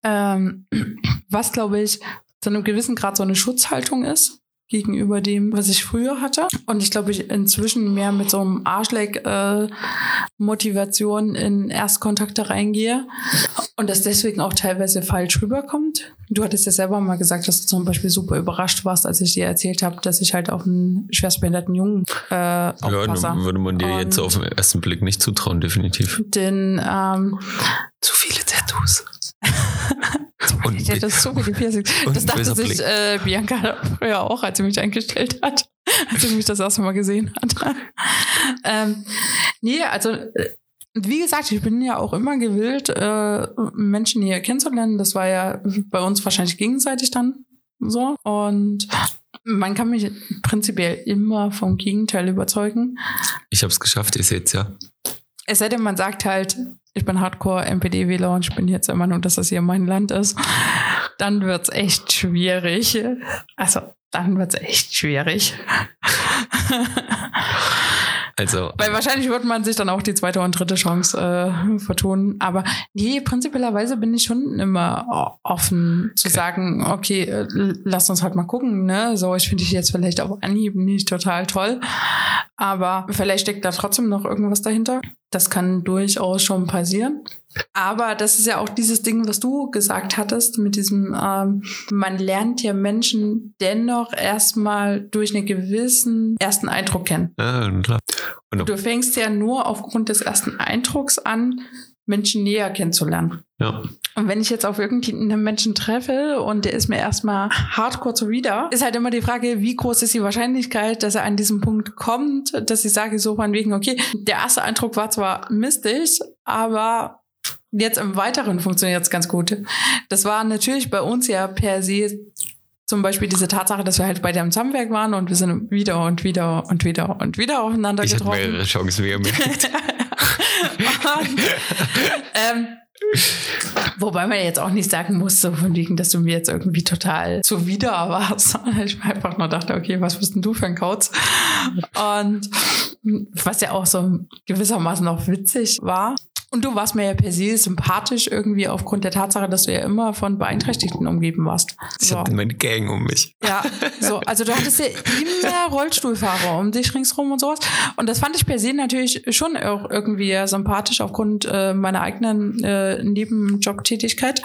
Ähm, <clears throat> was, glaube ich, zu einem gewissen Grad so eine Schutzhaltung ist gegenüber dem, was ich früher hatte. Und ich glaube, ich inzwischen mehr mit so einem Arschleck-Motivation in Erstkontakte reingehe und das deswegen auch teilweise falsch rüberkommt. Du hattest ja selber mal gesagt, dass du zum Beispiel super überrascht warst, als ich dir erzählt habe, dass ich halt auf einen schwerstbehinderten Jungen äh, ja, würde man dir jetzt Und- auf den ersten Blick nicht zutrauen, definitiv. Denn ähm, Zu viele Tattoos. <laughs> Und ich hätte so Piercings. und Das dachte sich äh, Bianca früher auch, als sie mich eingestellt hat, <laughs> als sie mich das erste Mal gesehen hat. <laughs> ähm, nee, also äh, wie gesagt, ich bin ja auch immer gewillt, äh, Menschen hier kennenzulernen. Das war ja bei uns wahrscheinlich gegenseitig dann so. Und Man kann mich prinzipiell immer vom Gegenteil überzeugen. Ich habe es geschafft, ihr seht's ja. Es sei denn, man sagt halt, ich bin Hardcore-MPD-Wähler und ich bin jetzt immer nur, dass das hier mein Land ist. Dann wird's echt schwierig. Also, dann wird's echt schwierig. Also, Weil wahrscheinlich wird man sich dann auch die zweite und dritte Chance äh, vertun. Aber nee, prinzipiellerweise bin ich schon immer offen zu Okay. sagen, okay, äh, lass uns halt mal gucken. Ne? So, ich finde dich jetzt vielleicht auf Anhieb nicht total toll. Aber vielleicht steckt da trotzdem noch irgendwas dahinter. Das kann durchaus schon passieren. Aber das ist ja auch dieses Ding, was du gesagt hattest, mit diesem, ähm, man lernt ja Menschen dennoch erstmal durch einen gewissen ersten Eindruck kennen. ja, klar. Und Du fängst ja nur aufgrund des ersten Eindrucks an, Menschen näher kennenzulernen. ja. Und wenn ich jetzt auf irgendeinen Menschen treffe und der ist mir erstmal hardcore zuwider, ist halt immer die Frage, wie groß ist die Wahrscheinlichkeit, dass er an diesem Punkt kommt, dass ich sage so von wegen, okay, der erste Eindruck war zwar mistig, aber jetzt im Weiteren funktioniert es ganz gut. Das war natürlich bei uns ja per se zum Beispiel diese Tatsache, dass wir halt bei dem Zusammenwerk waren und wir sind wieder und wieder und wieder und wieder aufeinander Ich hatte getroffen. mehrere Chancen, wie ihr <laughs> merkt. Und, ähm, wobei man jetzt auch nicht sagen muss, so von wegen, dass du mir jetzt irgendwie total zuwider warst. <laughs> Ich einfach nur dachte, okay, was bist denn du für ein Kauz? Und was ja auch so gewissermaßen auch witzig war. Und du warst mir ja per se sympathisch irgendwie aufgrund der Tatsache, dass du ja immer von Beeinträchtigten umgeben warst. Ich So. hatte meine Gang um mich. Ja, so, also du hattest ja immer Rollstuhlfahrer um dich ringsrum und sowas. Und das fand ich per se natürlich schon auch irgendwie sympathisch aufgrund äh, meiner eigenen äh, Nebenjobtätigkeit.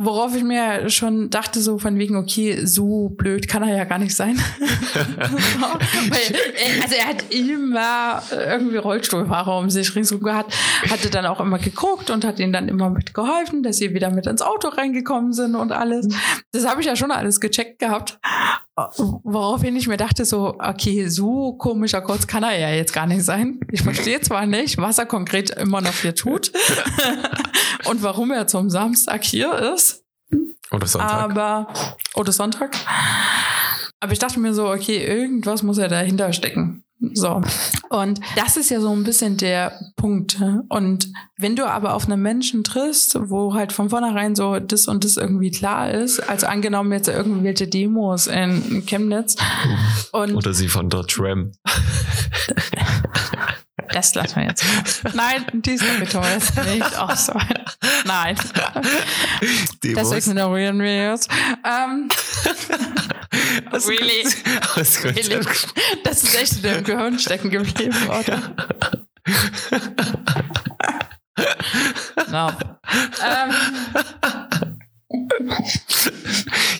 Worauf ich mir schon dachte, so von wegen, okay, so blöd kann er ja gar nicht sein. so, <laughs> weil, äh, also er hat immer irgendwie Rollstuhlfahrer um sich ringsrum gehabt, hatte dann auch immer geguckt und hat ihnen dann immer mitgeholfen, dass sie wieder mit ins Auto reingekommen sind und alles. Das habe ich ja schon alles gecheckt gehabt. Woraufhin ich mir dachte, so, okay, so komischer Kurz kann er ja jetzt gar nicht sein. Ich verstehe zwar nicht, was er konkret immer noch hier tut <laughs> und warum er zum Samstag hier ist, Oder Sonntag. aber, oder Sonntag. Aber ich dachte mir so, okay, irgendwas muss ja dahinter stecken. So. Und das ist ja so ein bisschen der Punkt. Und wenn du aber auf einen Menschen triffst, wo halt von vornherein so das und das irgendwie klar ist, also angenommen jetzt irgendwelche Demos in Chemnitz <laughs> und Oder sie von der Tram. <laughs> das lassen wir jetzt. <laughs> Nein, die Story tun wir jetzt nicht <laughs> aus. Nein. Das Demos. ignorieren wir jetzt. Ähm, <laughs> Was really? Was really? Das ist echt in dem Gehirn stecken geblieben, oder? No. Ähm,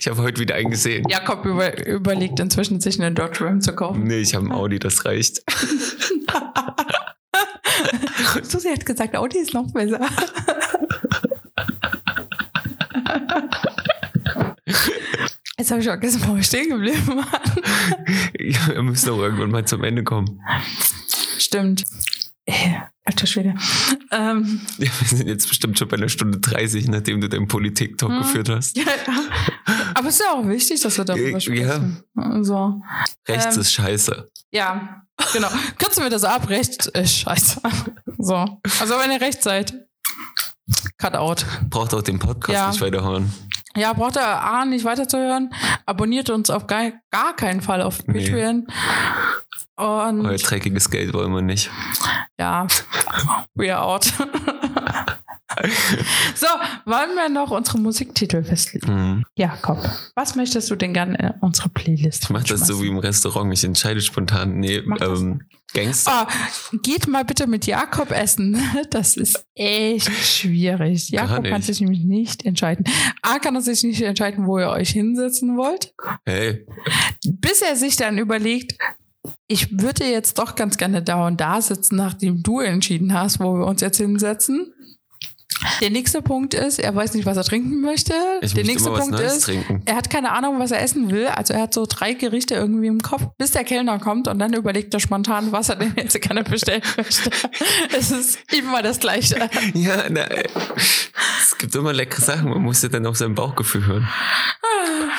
Ich habe heute wieder einen gesehen. Jakob über, überlegt inzwischen, sich einen Dodge Ram zu kaufen. Nee, ich habe ein Audi, das reicht. <laughs> Susi hat gesagt, Audi ist noch besser. Jetzt habe ich vergessen, wo wir stehen geblieben waren. <laughs> Ja, wir müssen auch irgendwann mal zum Ende kommen. Stimmt. Äh, Alter Schwede. Ähm, Ja, wir sind jetzt bestimmt schon bei einer Stunde 30, nachdem du deinen Politik-Talk Hm. geführt hast. ja, aber es ist ja auch wichtig, dass wir darüber Ja. sprechen. So. Rechts Ähm. ist scheiße. Ja, genau. Kürzen wir das ab. Rechts ist scheiße. So. Also wenn ihr rechts seid, cut out. Braucht auch den Podcast Ja. nicht weiterhören. Ja, braucht ihr A nicht weiterzuhören. Abonniert uns auf gar, gar keinen Fall auf Nee. Und Euer dreckiges Geld wollen wir nicht. ja, we are out. <laughs> so, wollen wir noch unsere Musiktitel festlegen? Mhm. Jakob, was möchtest du denn gerne in unsere Playlist Ich mache das so wie im Restaurant. Ich entscheide spontan. Nee, ähm, Gangster. Oh, geht mal bitte mit Jakob essen. <laughs> Das ist echt schwierig. Jakob kann sich nämlich nicht entscheiden. A, kann er sich nicht entscheiden, wo ihr euch hinsetzen wollt. Hey, Bis er sich dann überlegt, ich würde jetzt doch ganz gerne da und da sitzen, nachdem du entschieden hast, wo wir uns jetzt hinsetzen. Der nächste Punkt ist, er weiß nicht, was er trinken möchte. ich der nächste Punkt ist, trinken. er hat keine Ahnung, was er essen will. Also er hat so drei Gerichte irgendwie im Kopf, bis der Kellner kommt und dann überlegt er spontan, was er denn jetzt gerne bestellen möchte. <laughs> Es ist immer das Gleiche. <laughs> Ja, na, äh, es gibt immer leckere Sachen. Man muss ja dann auf sein Bauchgefühl hören.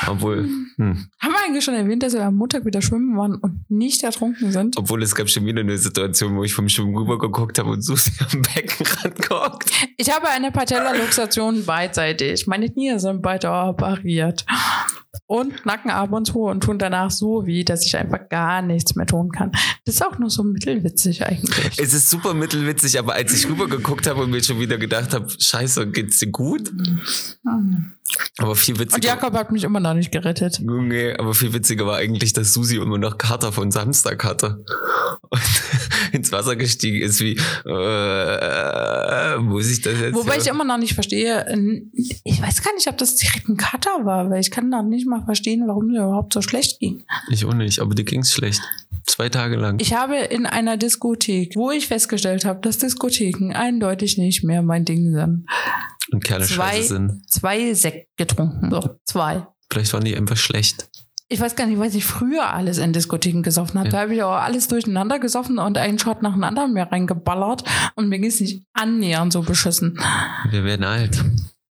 Obwohl, hm. Haben wir eigentlich schon erwähnt, dass wir am Montag wieder schwimmen waren und nicht ertrunken sind? obwohl es gab schon wieder eine Situation, wo ich vom Schwimmen rüber geguckt habe und Susi am Beckenrand guckt. Ich habe eine Patellaluxation beidseitig. Meine Knie sind beide operiert. Und Nacken ab und zu und tun danach so weh, dass ich einfach gar nichts mehr tun kann. Das ist auch nur so mittelwitzig eigentlich. Es ist super mittelwitzig, aber als ich rüber geguckt habe und mir schon wieder gedacht habe, scheiße, geht's dir gut? Aber viel Und witziger. Jakob hat mich immer noch nicht gerettet. Nee, aber viel witziger war eigentlich, dass Susi immer noch Kater von Samstag hatte. Und <laughs> ins Wasser gestiegen ist wie, äh, muss ich das jetzt? Wobei ich immer noch nicht verstehe, ich weiß gar nicht, ob das direkt ein Cutter war, weil ich kann noch nicht mal verstehen, warum mir überhaupt so schlecht ging. ich auch nicht, aber dir ging's schlecht. Zwei Tage lang. Ich habe in einer Diskothek, wo ich festgestellt habe, dass Diskotheken eindeutig nicht mehr mein Ding sind, und Kerle zwei, scheiße sind. zwei Sekt getrunken. So, zwei. Vielleicht waren die einfach schlecht. Ich weiß gar nicht, was ich früher alles in Diskotheken gesoffen habe. Ja. Da habe ich auch alles durcheinander gesoffen und einen Shot nach dem anderen mir reingeballert und mir ging es nicht annähernd so beschissen. Wir werden alt.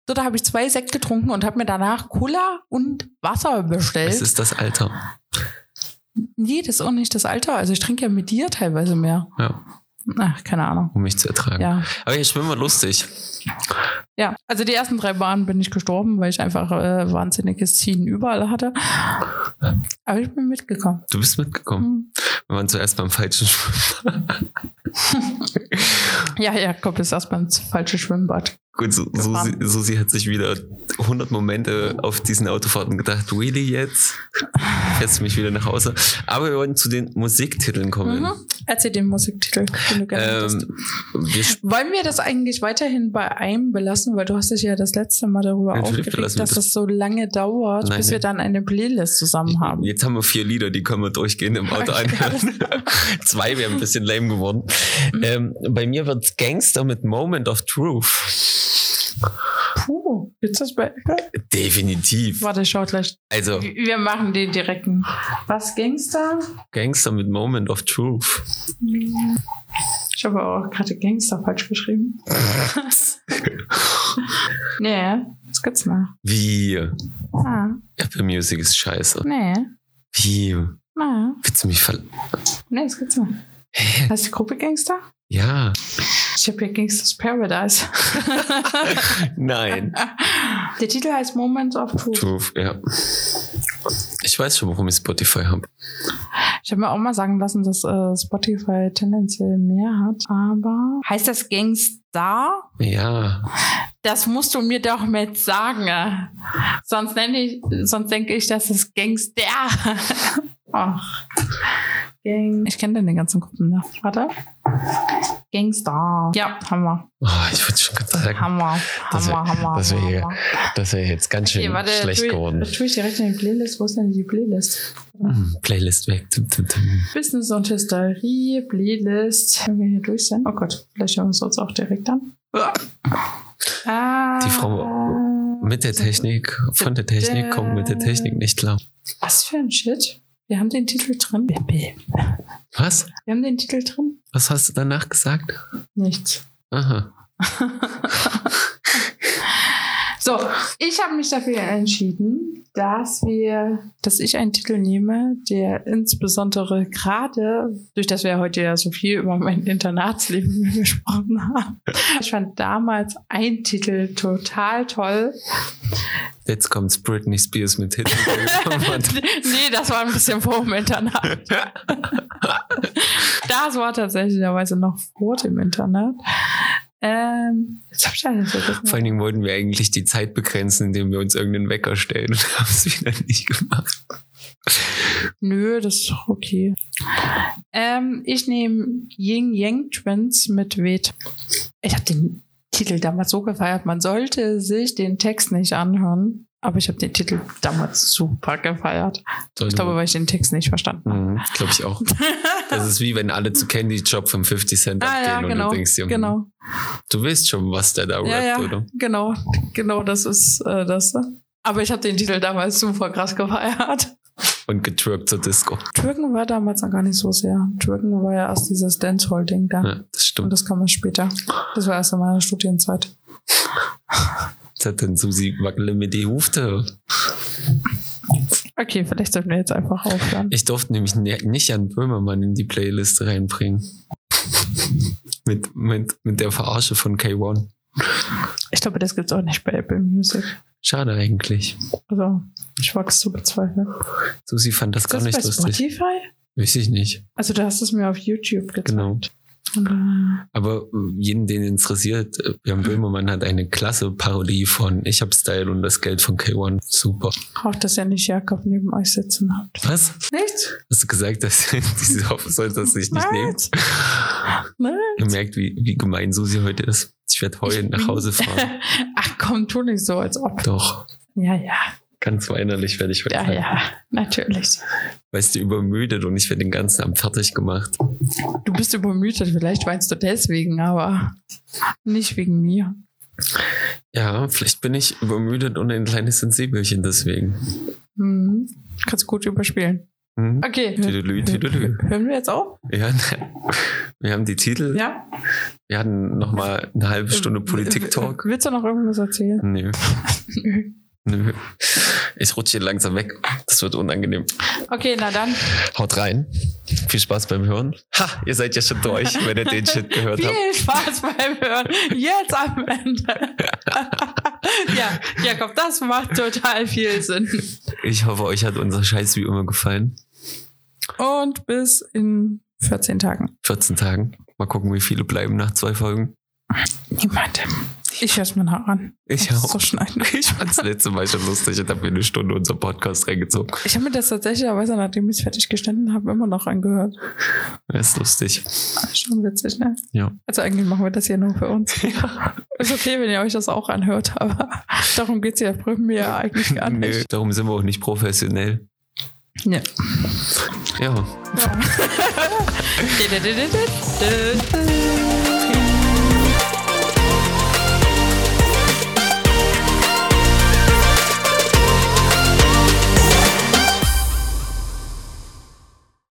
So, da habe ich zwei Sekt getrunken und habe mir danach Cola und Wasser bestellt. Es ist das Alter. Nee, das ist auch nicht das Alter. Also ich trinke ja mit dir teilweise mehr. Ja, Ach, keine Ahnung. um mich zu ertragen. Ja. Aber ich schwimmen war lustig. Ja, also die ersten drei Bahnen bin ich gestorben, weil ich einfach äh, wahnsinniges Ziehen überall hatte. Aber ich bin mitgekommen. Du bist mitgekommen. Hm. Wir waren zuerst beim falschen Schwimmen. <laughs> Ja, Jakob ist erst beim falschen Schwimmbad. Gut, Su- Susi. Susi hat sich wieder 100 Momente auf diesen Autofahrten gedacht, really jetzt? Fährst du mich wieder nach Hause? Aber wir wollen zu den Musiktiteln kommen. Mhm. Erzähl den Musiktitel, den du gerne. Ähm, wir Wollen wir das eigentlich weiterhin bei einem belassen? Weil du hast dich ja das letzte Mal darüber Natürlich aufgeregt, dass das. das so lange dauert, Nein, bis nein. wir dann eine Playlist zusammen haben. Jetzt haben wir vier Lieder, die können wir durchgehen im Auto <laughs> Okay, anhören. <laughs> Zwei wären ein bisschen lame geworden. Ähm, bei mir wird's Gangster mit Moment of Truth. Puh, gibt's das bei Definitiv. Warte, ich schau gleich. Also Wir machen den direkten. Was Gangster? Gangster mit Moment of Truth. Ich habe auch gerade Gangster falsch geschrieben. <laughs> nee, das gibt's noch. Wie? Ah, Apple Music ist scheiße. nee. Wie? Ah, Willst du mich ver... nee, das gibt's noch. Heißt die Gruppe Gangster? Ja. Hier Gangsters Paradise. <laughs> Nein. Der Titel heißt Moments of Truth. Truth, ja. Ich weiß schon, warum ich Spotify habe. Ich habe mir auch mal sagen lassen, dass äh, Spotify tendenziell mehr hat, aber heißt das Gangstar? Ja. Das musst du mir doch mit sagen. Sonst nenne ich, sonst denke ich, das ist Gangster. <laughs> Ach. Gang. Ich kenne den ganzen Gruppen noch. Warte. Gangstar. Ja, Hammer. Oh, ich würde schon gerade sagen, Hammer. Das wär- Hammer, Hammer. das wäre hier Hammer. das wäre jetzt ganz schön Okay, warte, schlecht tue, geworden. tue ich direkt in die Playlist. Wo ist denn die Playlist? Hm, Playlist weg. Tum, tum, tum. Business und Hysterie, Playlist. Wenn wir hier durch sind. Oh Gott, vielleicht hören wir es uns auch direkt an. Ah, Die Frau mit der Technik, von der Technik kommt mit der Technik nicht klar. Was für ein Shit. Wir haben den Titel drin. Wir Was? haben den Titel drin. Was hast du danach gesagt? Nichts. Aha. <laughs> So, ich habe mich dafür entschieden, dass wir, dass ich einen Titel nehme, der insbesondere gerade, durch das wir heute ja so viel über mein Internatsleben <laughs> gesprochen haben, ich fand damals ein Titel total toll. Jetzt kommt Britney Spears mit Hit. <laughs> nee, das war ein bisschen vor dem Internat. <laughs> Das war tatsächlicherweise noch vor dem Internat. Ähm, jetzt hab ich vergessen. Vor allen Dingen wollten wir eigentlich die Zeit begrenzen, indem wir uns irgendeinen Wecker stellen und <laughs> haben es wieder nicht gemacht. Nö, das ist doch okay. Ähm, ich nehme Ying Yang Twins mit Wet. Ich habe den Titel damals so gefeiert, man sollte sich den Text nicht anhören. Aber ich habe den Titel damals super gefeiert. Ich glaube, weil ich den Text nicht verstanden habe. Mhm, glaube ich auch. <laughs> Das ist wie wenn alle zu Candy Job von 50 Cent Ah abgehen ja, und genau. du denkst dir, hm, Genau. du weißt schon, was der da rappt, Ja, ja, oder? genau. Genau, das ist äh, das. Aber ich habe den Titel damals super krass gefeiert. Und getwerkt zur Disco. Türken war damals noch gar nicht so sehr. Türken war ja erst dieses Dancehall-Ding da. Ja, das Und stimmt. das kam erst später. Das war erst in meiner Studienzeit. Das hat dann Susi Wackele mit die Hufte. Okay, vielleicht sollten wir jetzt einfach aufhören. Ich durfte nämlich ne- nicht Jan Böhmermann in die Playlist reinbringen. mit, mit, mit der Verarsche von K1. Ich glaube, das gibt's auch nicht bei Apple Music. Schade eigentlich. Also, ich wage es zu bezweifeln. Susi fand das Ist gar das nicht bei lustig. Spotify? Weiß ich nicht. Also, du hast es mir auf YouTube gezeigt. Genau. Äh, Aber äh, jeden, den interessiert, äh, Jan Böhmermann hat eine klasse Parodie von Ich hab Style und das Geld von K1. Super. auch, dass ihr nicht Jakob neben euch sitzen habt. Was? Nichts? Hast du gesagt, dass <laughs> diese hoffen soll, dass ich nicht nehme? Nein. Ihr merkt, wie, wie gemein Susi heute ist. Ich werde heute nach Hause fahren. <laughs> Ach komm, tu nicht so, als ob. Doch. Ja, ja. Ganz weinerlich werde ich heute Ja, sein. ja. Natürlich. Weißt du, übermüdet und ich werde den ganzen Abend fertig gemacht. Du bist übermüdet, vielleicht weinst du deswegen, aber nicht wegen mir. Ja, vielleicht bin ich übermüdet und ein kleines Sensibelchen deswegen. Mhm. Kannst gut überspielen. Hm? Okay. Tüdelü, tüdelü. Hören wir jetzt auf? Ja, ne. wir haben die Titel. Ja. Wir hatten noch mal eine halbe Stunde Politik-Talk. Willst du noch irgendwas erzählen? Nö, <laughs> nö. <laughs> Ich rutsche hier langsam weg. Das wird unangenehm. Okay, na dann. Haut rein. Viel Spaß beim Hören. Ha, ihr seid ja schon durch, wenn ihr den Shit gehört habt. Viel Spaß beim Hören. Jetzt am Ende. <laughs> ja, Jakob, das macht total viel Sinn. Ich hoffe, euch hat unser Scheiß wie immer gefallen. Und bis in 14 Tagen. 14 Tagen. Mal gucken, wie viele bleiben nach zwei Folgen. Niemand. Ich höre es mir nach an. Ich auch. So schneiden. <laughs> Ich fand's letzte Mal schon lustig und habe mir eine Stunde unser Podcast reingezogen. Ich habe mir das tatsächlicherweise, nachdem ich es fertig gestanden habe, immer noch angehört. Das ist lustig. Schon witzig, ne? Ja. Also eigentlich machen wir das hier nur für uns. <laughs> Ist okay, wenn ihr euch das auch anhört, aber <laughs> darum geht's ja mir ja eigentlich gar Nö, nicht. darum sind wir auch nicht professionell. Ja. Ja. ja.